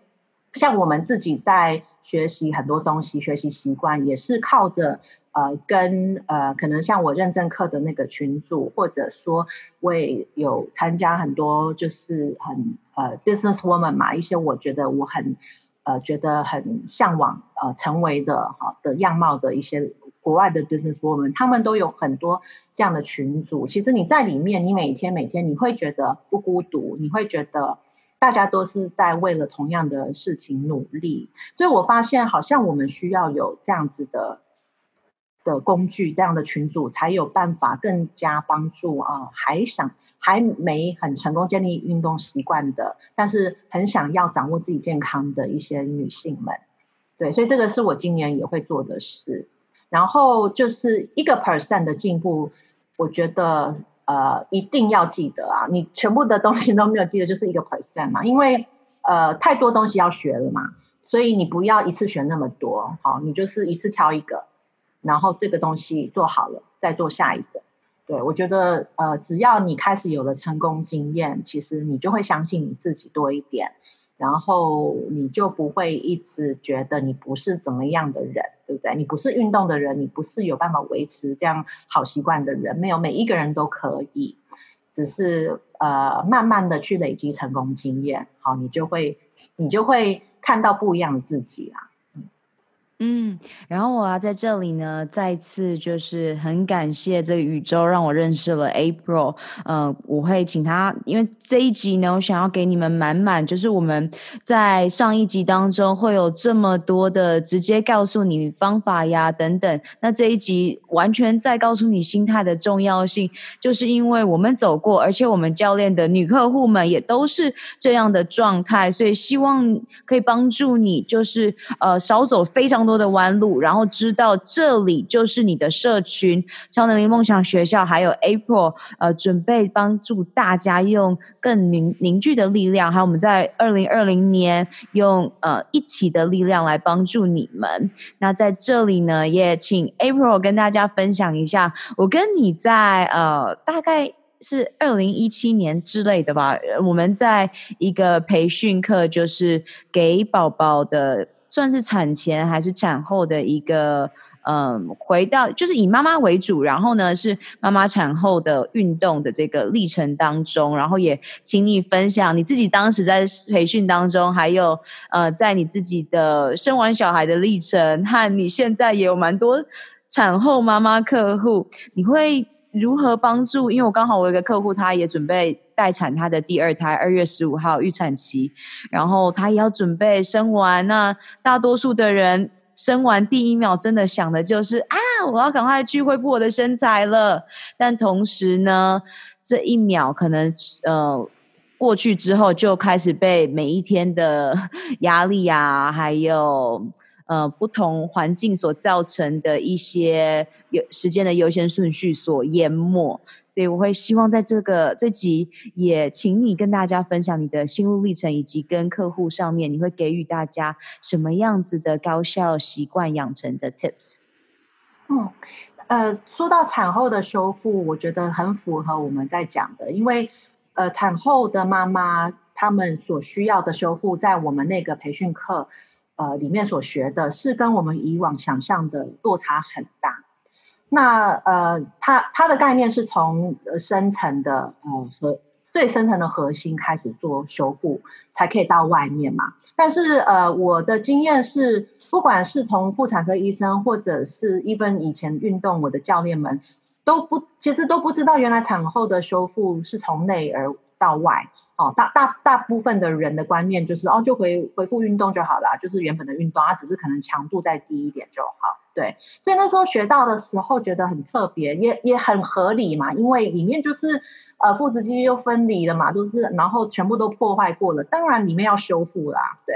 Speaker 2: 像我们自己在学习很多东西，学习习惯也是靠着。呃，跟呃，可能像我认证课的那个群组，或者说我有参加很多，就是很呃，business woman 嘛，一些我觉得我很呃，觉得很向往呃，成为的哈的样貌的一些国外的 business woman，他们都有很多这样的群组。其实你在里面，你每天每天你会觉得不孤独，你会觉得大家都是在为了同样的事情努力。所以我发现，好像我们需要有这样子的。的工具，这样的群组才有办法更加帮助啊，还想还没很成功建立运动习惯的，但是很想要掌握自己健康的一些女性们，对，所以这个是我今年也会做的事。然后就是一个 percent 的进步，我觉得呃一定要记得啊，你全部的东西都没有记得，就是一个 percent 嘛，因为呃太多东西要学了嘛，所以你不要一次学那么多，好，你就是一次挑一个。然后这个东西做好了，再做下一个。对，我觉得，呃，只要你开始有了成功经验，其实你就会相信你自己多一点，然后你就不会一直觉得你不是怎么样的人，对不对？你不是运动的人，你不是有办法维持这样好习惯的人，没有，每一个人都可以，只是呃，慢慢的去累积成功经验，好，你就会，你就会看到不一样的自己啦。
Speaker 1: 嗯，然后我要在这里呢，再次就是很感谢这个宇宙让我认识了 April。呃，我会请他，因为这一集呢，我想要给你们满满，就是我们在上一集当中会有这么多的直接告诉你方法呀等等。那这一集完全在告诉你心态的重要性，就是因为我们走过，而且我们教练的女客户们也都是这样的状态，所以希望可以帮助你，就是呃少走非常多的弯路，然后知道这里就是你的社群——超能力梦想学校，还有 April，呃，准备帮助大家用更凝凝聚的力量，还有我们在二零二零年用呃一起的力量来帮助你们。那在这里呢，也请 April 跟大家分享一下，我跟你在呃大概是二零一七年之类的吧，我们在一个培训课，就是给宝宝的。算是产前还是产后的一个，嗯，回到就是以妈妈为主，然后呢是妈妈产后的运动的这个历程当中，然后也请你分享你自己当时在培训当中，还有呃，在你自己的生完小孩的历程，和你现在也有蛮多产后妈妈客户，你会如何帮助？因为我刚好我有一个客户，他也准备。待产她的第二胎，二月十五号预产期，然后她也要准备生完。那大多数的人生完第一秒，真的想的就是啊，我要赶快去恢复我的身材了。但同时呢，这一秒可能呃过去之后，就开始被每一天的 压力啊，还有呃不同环境所造成的一些有时间的优先顺序所淹没。所以我会希望在这个这集也请你跟大家分享你的心路历程，以及跟客户上面你会给予大家什么样子的高效习惯养成的 tips。
Speaker 2: 嗯，呃，说到产后的修复，我觉得很符合我们在讲的，因为呃，产后的妈妈她们所需要的修复，在我们那个培训课呃里面所学的，是跟我们以往想象的落差很大。那呃，它它的概念是从深层的呃和最深层的核心开始做修复，才可以到外面嘛。但是呃，我的经验是，不管是从妇产科医生，或者是 even 以前运动我的教练们，都不其实都不知道，原来产后的修复是从内而到外。哦，大大大部分的人的观念就是哦，就回恢复运动就好了，就是原本的运动，它只是可能强度再低一点就好。对，所以那时候学到的时候觉得很特别，也也很合理嘛，因为里面就是呃腹直肌又分离了嘛，都、就是然后全部都破坏过了，当然里面要修复啦，对。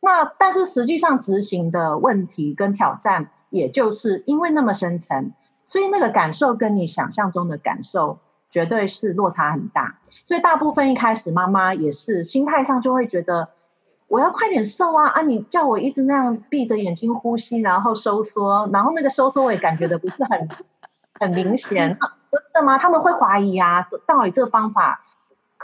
Speaker 2: 那但是实际上执行的问题跟挑战，也就是因为那么深层，所以那个感受跟你想象中的感受绝对是落差很大，所以大部分一开始妈妈也是心态上就会觉得。我要快点瘦啊！啊，你叫我一直那样闭着眼睛呼吸，然后收缩，然后那个收缩我也感觉的不是很 很明显，真的吗？他们会怀疑啊，到底这个方法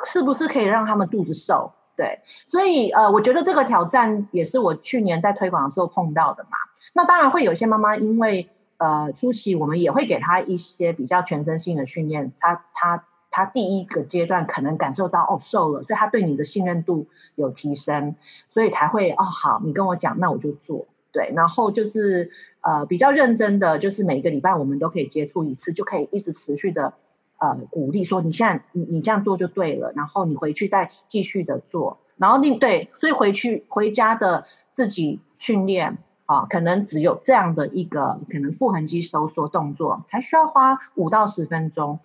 Speaker 2: 是不是可以让他们肚子瘦？对，所以呃，我觉得这个挑战也是我去年在推广的时候碰到的嘛。那当然会有些妈妈因为呃初期，我们也会给她一些比较全身性的训练，她她。他第一个阶段可能感受到哦瘦了，所以他对你的信任度有提升，所以才会哦好，你跟我讲，那我就做。对，然后就是呃比较认真的，就是每个礼拜我们都可以接触一次，就可以一直持续的呃鼓励说，你现在你你这样做就对了，然后你回去再继续的做，然后另对，所以回去回家的自己训练啊，可能只有这样的一个可能腹横肌收缩动作，才需要花五到十分钟。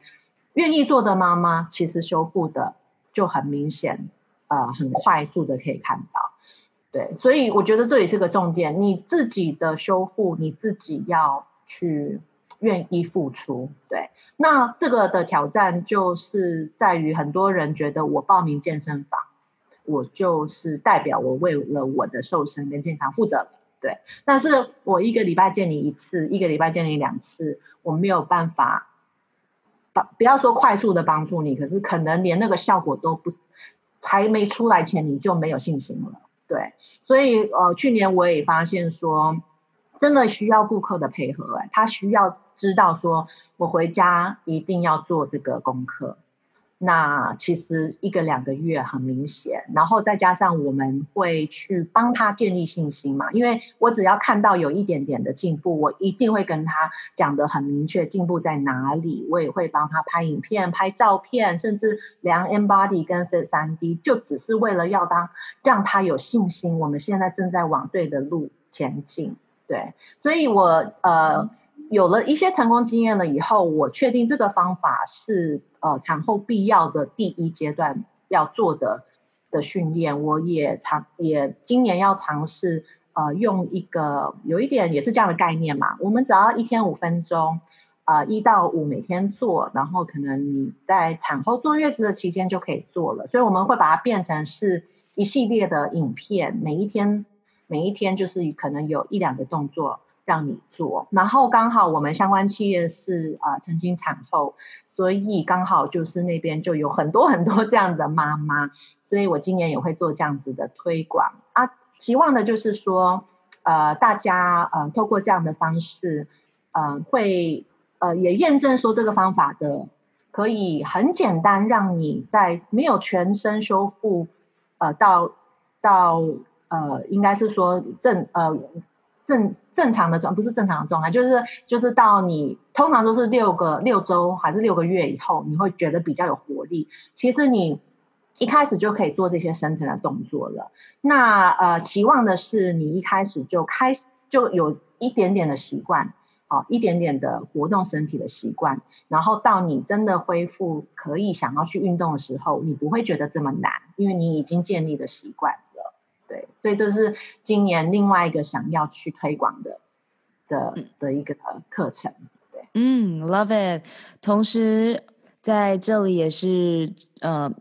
Speaker 2: 愿意做的妈妈，其实修复的就很明显，呃，很快速的可以看到。对，所以我觉得这也是个重点，你自己的修复，你自己要去愿意付出。对，那这个的挑战就是在于很多人觉得我报名健身房，我就是代表我为了我的瘦身跟健康负责。对，但是我一个礼拜见你一次，一个礼拜见你两次，我没有办法。不要说快速的帮助你，可是可能连那个效果都不，还没出来前你就没有信心了。对，所以呃，去年我也发现说，真的需要顾客的配合，哎，他需要知道说，我回家一定要做这个功课。那其实一个两个月很明显，然后再加上我们会去帮他建立信心嘛，因为我只要看到有一点点的进步，我一定会跟他讲得很明确进步在哪里，我也会帮他拍影片、拍照片，甚至量 InBody 跟 Fit 3D，就只是为了要当让他有信心，我们现在正在往对的路前进。对，所以我呃。有了一些成功经验了以后，我确定这个方法是呃产后必要的第一阶段要做的的训练。我也尝也今年要尝试呃用一个有一点也是这样的概念嘛。我们只要一天五分钟，呃一到五每天做，然后可能你在产后坐月子的期间就可以做了。所以我们会把它变成是一系列的影片，每一天每一天就是可能有一两个动作。让你做，然后刚好我们相关企业是啊、呃、曾经产后，所以刚好就是那边就有很多很多这样的妈妈，所以我今年也会做这样子的推广啊，希望的就是说，呃，大家呃透过这样的方式，呃会呃也验证说这个方法的可以很简单，让你在没有全身修复，呃到到呃应该是说正呃。正正常的状不是正常的状态，就是就是到你通常都是六个六周还是六个月以后，你会觉得比较有活力。其实你一开始就可以做这些深层的动作了。那呃，期望的是你一开始就开始就有一点点的习惯，哦，一点点的活动身体的习惯，然后到你真的恢复可以想要去运动的时候，你不会觉得这么难，因为你已经建立了习惯。对，所以这是今年另外一个想要去推广的的的一个课程。对，
Speaker 3: 嗯，Love it。同时在这里也是呃。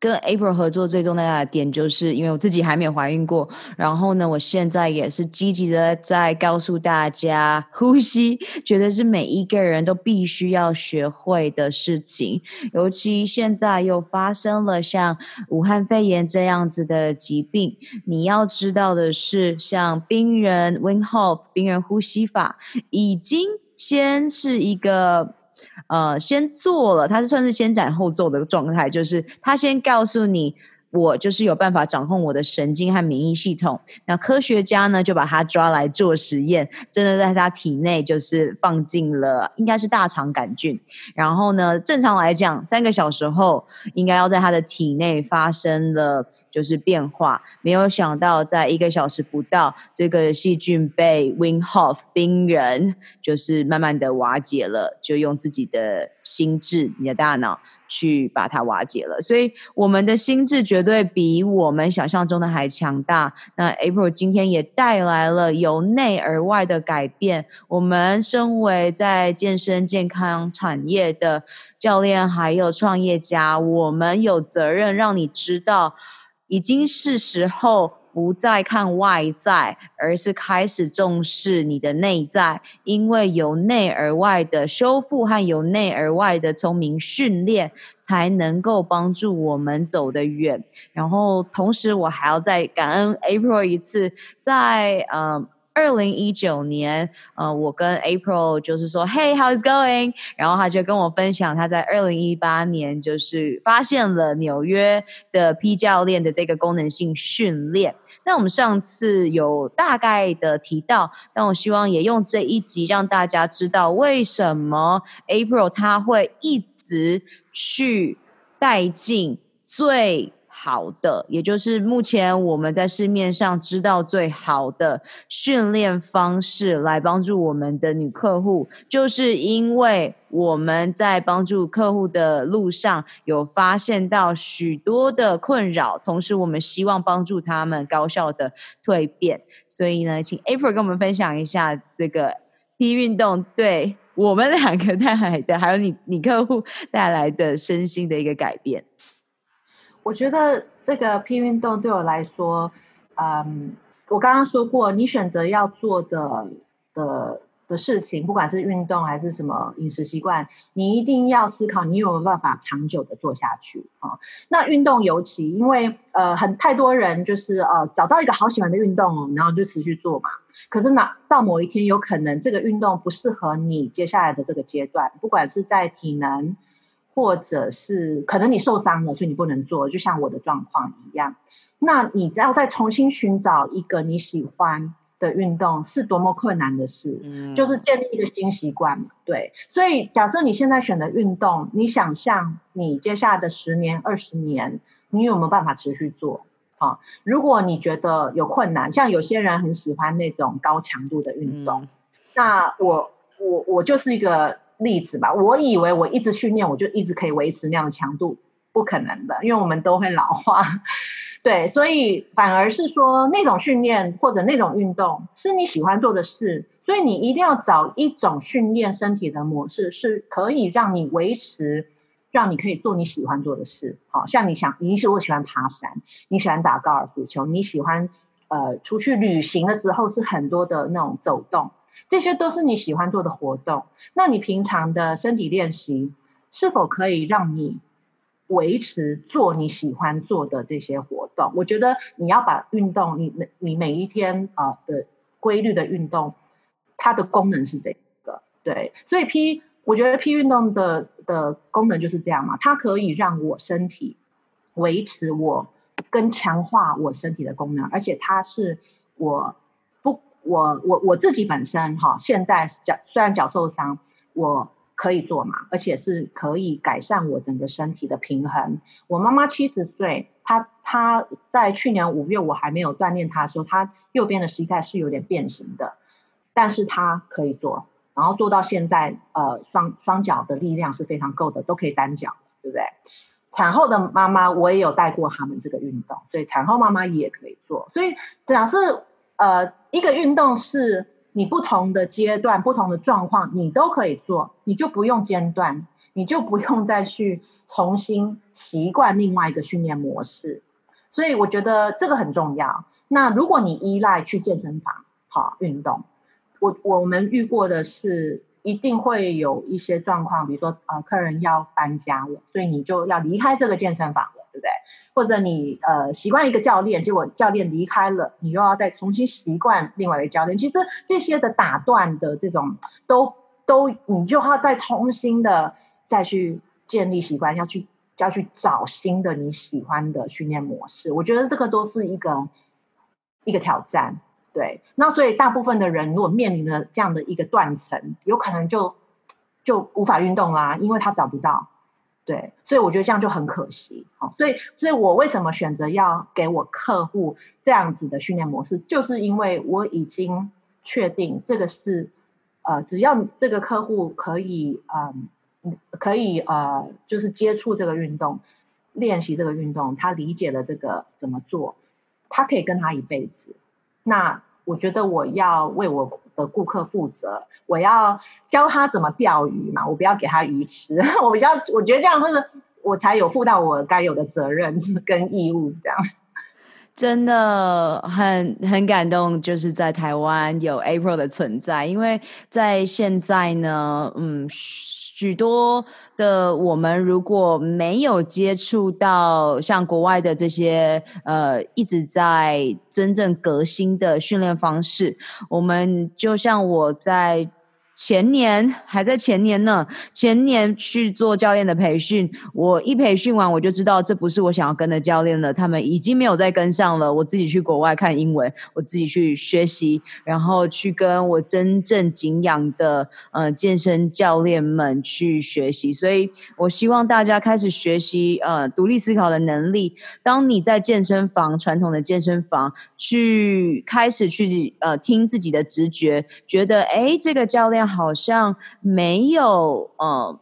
Speaker 3: 跟 April 合作最重要的点，就是因为我自己还没有怀孕过，然后呢，我现在也是积极的在告诉大家，呼吸觉得是每一个人都必须要学会的事情，尤其现在又发生了像武汉肺炎这样子的疾病，你要知道的是，像冰人 Wim Hof 冰人呼吸法，已经先是一个。呃，先做了，他是算是先斩后奏的状态，就是他先告诉你
Speaker 1: 我就是有办法掌控我的神经和免疫系统。那科学家呢，就把他抓来做实验，真的在他体内就是放进了，应该是大肠杆菌。然后呢，正常来讲，三个小时后应该要在他的体内发生了就是变化。没有想到，在一个小时不到，这个细菌被 Wim Hof 冰人就是慢慢的瓦解了，就用自己的心智，你的大脑。去把它瓦解了，所以我们的心智绝对比我们想象中的还强大。那 April 今天也带来了由内而外的改变。我们身为在健身健康产业的教练还有创业家，我们有责任让你知道，已经是时候。不再看外在，而是开始重视你的内在，因为由内而外的修复和由内而外的聪明训练，才能够帮助我们走得远。然后，同时我还要再感恩 April 一次，在嗯。呃二零一九年，呃，我跟 April 就是说，Hey，how is going？然后他就跟我分享他在二零一八年就是发现了纽约的 P 教练的这个功能性训练。那我们上次有大概的提到，但我希望也用这一集让大家知道为什么 April 他会一直去带进最。好的，也就是目前我们在市面上知道最好的训练方式来帮助我们的女客户，就是因为我们在帮助客户的路上有发现到许多的困扰，同时我们希望帮助他们高效的蜕变。所以呢，请 April 跟我们分享一下这个 P 运动对我们两个带来的，还有你你客户带来的身心的一个改变。
Speaker 2: 我觉得这个 P 运动对我来说，嗯，我刚刚说过，你选择要做的的的事情，不管是运动还是什么饮食习惯，你一定要思考你有没有办法长久的做下去啊。那运动尤其，因为呃，很太多人就是呃找到一个好喜欢的运动，然后就持续做嘛。可是那到某一天，有可能这个运动不适合你接下来的这个阶段，不管是在体能。或者是可能你受伤了，所以你不能做，就像我的状况一样。那你只要再重新寻找一个你喜欢的运动，是多么困难的事。嗯，就是建立一个新习惯嘛。对，所以假设你现在选的运动，你想象你接下来的十年、二十年，你有没有办法持续做？啊，如果你觉得有困难，像有些人很喜欢那种高强度的运动，嗯，那我我我就是一个。例子吧，我以为我一直训练，我就一直可以维持那样的强度，不可能的，因为我们都会老化，对，所以反而是说那种训练或者那种运动是你喜欢做的事，所以你一定要找一种训练身体的模式，是可以让你维持，让你可以做你喜欢做的事。好像你想，你是我喜欢爬山，你喜欢打高尔夫球，你喜欢呃出去旅行的时候是很多的那种走动。这些都是你喜欢做的活动，那你平常的身体练习是否可以让你维持做你喜欢做的这些活动？我觉得你要把运动，你每你每一天啊的规律的运动，它的功能是这个，对，所以 P，我觉得 P 运动的的功能就是这样嘛，它可以让我身体维持我跟强化我身体的功能，而且它是我。我我我自己本身哈，现在脚虽然脚受伤，我可以做嘛，而且是可以改善我整个身体的平衡。我妈妈七十岁，她她在去年五月我还没有锻炼她的时候，她右边的膝盖是有点变形的，但是她可以做，然后做到现在，呃，双双脚的力量是非常够的，都可以单脚，对不对？产后的妈妈我也有带过他们这个运动，所以产后妈妈也可以做。所以假设呃。一个运动是你不同的阶段、不同的状况，你都可以做，你就不用间断，你就不用再去重新习惯另外一个训练模式。所以我觉得这个很重要。那如果你依赖去健身房好运动，我我们遇过的是一定会有一些状况，比如说呃客人要搬家了，所以你就要离开这个健身房。或者你呃习惯一个教练，结果教练离开了，你又要再重新习惯另外一个教练。其实这些的打断的这种，都都你就要再重新的再去建立习惯，要去要去找新的你喜欢的训练模式。我觉得这个都是一个一个挑战。对，那所以大部分的人如果面临了这样的一个断层，有可能就就无法运动啦，因为他找不到。对，所以我觉得这样就很可惜。哦，所以，所以我为什么选择要给我客户这样子的训练模式，就是因为我已经确定这个是，呃，只要这个客户可以，嗯、呃，可以，呃，就是接触这个运动，练习这个运动，他理解了这个怎么做，他可以跟他一辈子。那我觉得我要为我的顾客负责，我要教他怎么钓鱼嘛，我不要给他鱼吃，我比较我觉得这样就是我才有负到我该有的责任跟义务，这样。
Speaker 1: 真的很很感动，就是在台湾有 April 的存在，因为在现在呢，嗯。许多的我们如果没有接触到像国外的这些呃一直在真正革新的训练方式，我们就像我在。前年还在前年呢，前年去做教练的培训，我一培训完我就知道这不是我想要跟的教练了，他们已经没有再跟上了。我自己去国外看英文，我自己去学习，然后去跟我真正敬仰的呃健身教练们去学习。所以我希望大家开始学习呃独立思考的能力。当你在健身房，传统的健身房去开始去呃听自己的直觉，觉得诶这个教练。好像没有呃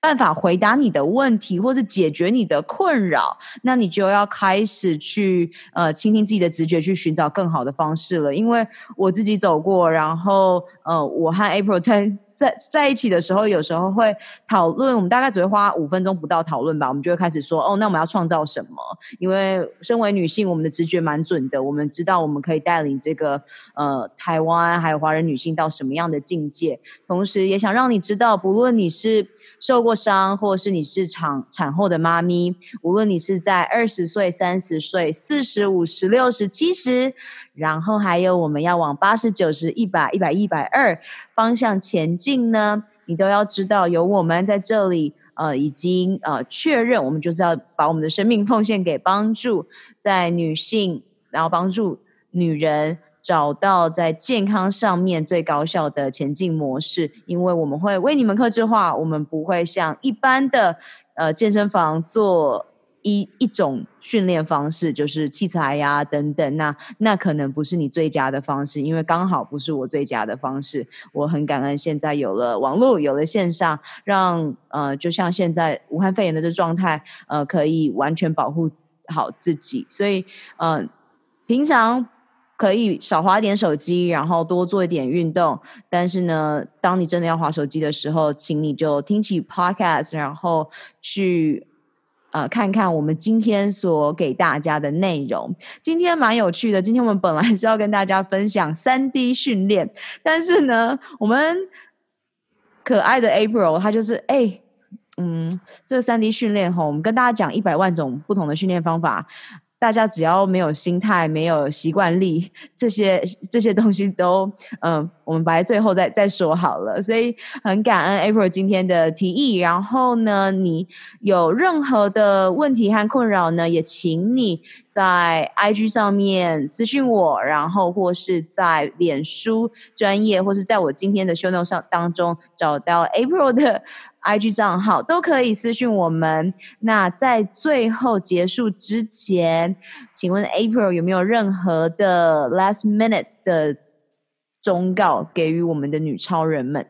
Speaker 1: 办法回答你的问题，或是解决你的困扰，那你就要开始去呃倾听自己的直觉，去寻找更好的方式了。因为我自己走过，然后呃，我和 April 在。在在一起的时候，有时候会讨论，我们大概只会花五分钟不到讨论吧，我们就会开始说，哦，那我们要创造什么？因为身为女性，我们的直觉蛮准的，我们知道我们可以带领这个呃台湾还有华人女性到什么样的境界，同时也想让你知道，不论你是受过伤，或是你是产产后的妈咪，无论你是在二十岁、三十岁、四十五十、六十、七十。然后还有我们要往八十九十一百一百一百二方向前进呢，你都要知道有我们在这里，呃，已经呃确认，我们就是要把我们的生命奉献给帮助在女性，然后帮助女人找到在健康上面最高效的前进模式，因为我们会为你们克制化，我们不会像一般的呃健身房做。一一种训练方式就是器材呀、等等，那那可能不是你最佳的方式，因为刚好不是我最佳的方式。我很感恩现在有了网络，有了线上，让呃，就像现在武汉肺炎的这状态，呃，可以完全保护好自己。所以，呃，平常可以少滑点手机，然后多做一点运动。但是呢，当你真的要滑手机的时候，请你就听起 Podcast，然后去。呃，看看我们今天所给大家的内容，今天蛮有趣的。今天我们本来是要跟大家分享三 D 训练，但是呢，我们可爱的 April 他就是哎、嗯，这三 D 训练吼，我们跟大家讲一百万种不同的训练方法。大家只要没有心态、没有习惯力，这些这些东西都，嗯、我们摆在最后再再说好了。所以很感恩 April 今天的提议。然后呢，你有任何的问题和困扰呢，也请你在 IG 上面私信我，然后或是在脸书专业，或是在我今天的 show note 上当中找到 April 的。IG 账号都可以私讯我们。那在最后结束之前，请问 April 有没有任何的 last minutes 的忠告给予我们的女超人们？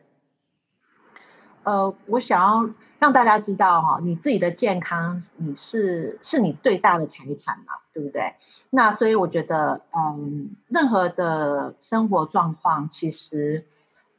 Speaker 2: 呃，我想要让大家知道哈，你自己的健康你是是你最大的财产嘛，对不对？那所以我觉得，嗯，任何的生活状况其实。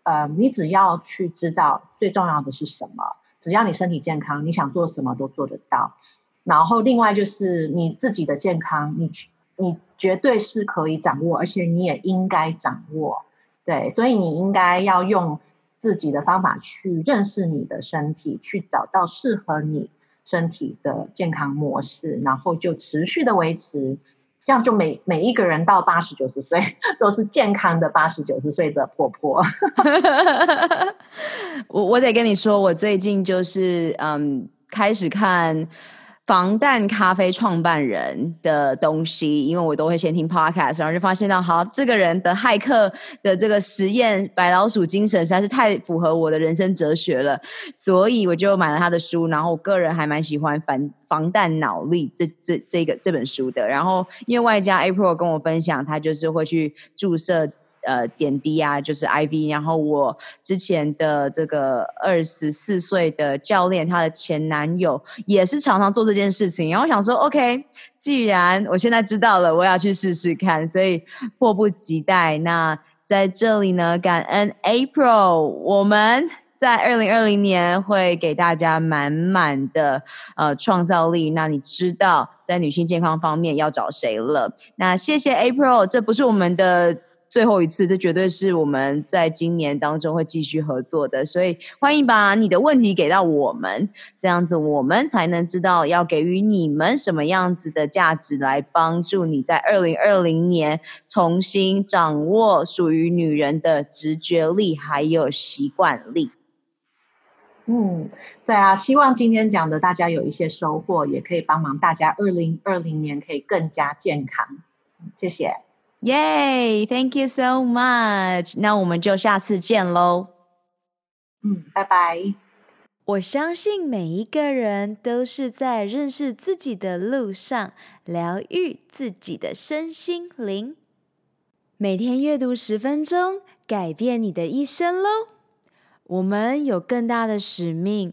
Speaker 2: 呃，你只要去知道最重要的是什么，只要你身体健康，你想做什么都做得到。然后另外就是你自己的健康，你你绝对是可以掌握，而且你也应该掌握。对，所以你应该要用自己的方法去认识你的身体，去找到适合你身体的健康模式，然后就持续的维持。这样就每每一个人到八十九十岁 都是健康的八十九十岁的婆婆。
Speaker 1: 我我得跟你说，我最近就是嗯开始看。防弹咖啡创办人的东西，因为我都会先听 podcast，然后就发现到，好，这个人的骇客的这个实验白老鼠精神实在是太符合我的人生哲学了，所以我就买了他的书，然后我个人还蛮喜欢防防弹脑力这这这个这本书的，然后因为外加 April 跟我分享，他就是会去注射。呃，点滴啊，就是 IV。然后我之前的这个二十四岁的教练，他的前男友也是常常做这件事情。然后我想说，OK，既然我现在知道了，我要去试试看，所以迫不及待。那在这里呢，感恩 April，我们在二零二零年会给大家满满的呃创造力。那你知道在女性健康方面要找谁了？那谢谢 April，这不是我们的。最后一次，这绝对是我们在今年当中会继续合作的，所以欢迎把你的问题给到我们，这样子我们才能知道要给予你们什么样子的价值，来帮助你在二零二零年重新掌握属于女人的直觉力还有习惯力。
Speaker 2: 嗯，对啊，希望今天讲的大家有一些收获，也可以帮忙大家二零二零年可以更加健康。谢谢。
Speaker 1: 耶，Thank you so much。那我们就下次见喽。
Speaker 2: 嗯，拜拜。
Speaker 3: 我相信每一个人都是在认识自己的路上，疗愈自己的身心灵。每天阅读十分钟，改变你的一生喽。我们有更大的使命。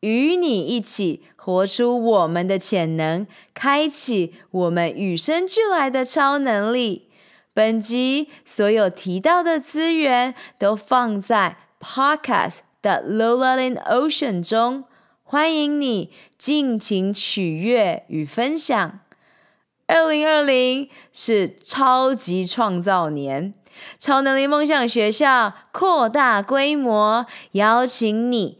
Speaker 3: 与你一起活出我们的潜能，开启我们与生俱来的超能力。本集所有提到的资源都放在 Podcast 的 Lola in Ocean 中，欢迎你尽情取悦与分享。二零二零是超级创造年，超能力梦想学校扩大规模，邀请你。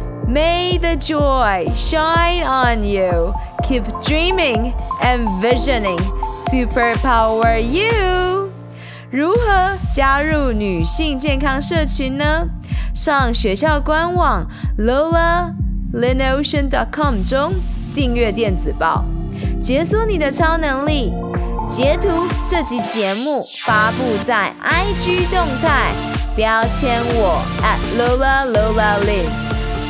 Speaker 3: May the joy shine on you. Keep dreaming and visioning. Superpower you. 如何加入女性健康社群呢？上学校官网 lolaLinOcean.com 中订阅电子报，解锁你的超能力。截图这集节目发布在 IG 动态，标签我 at @LolaLolaLin。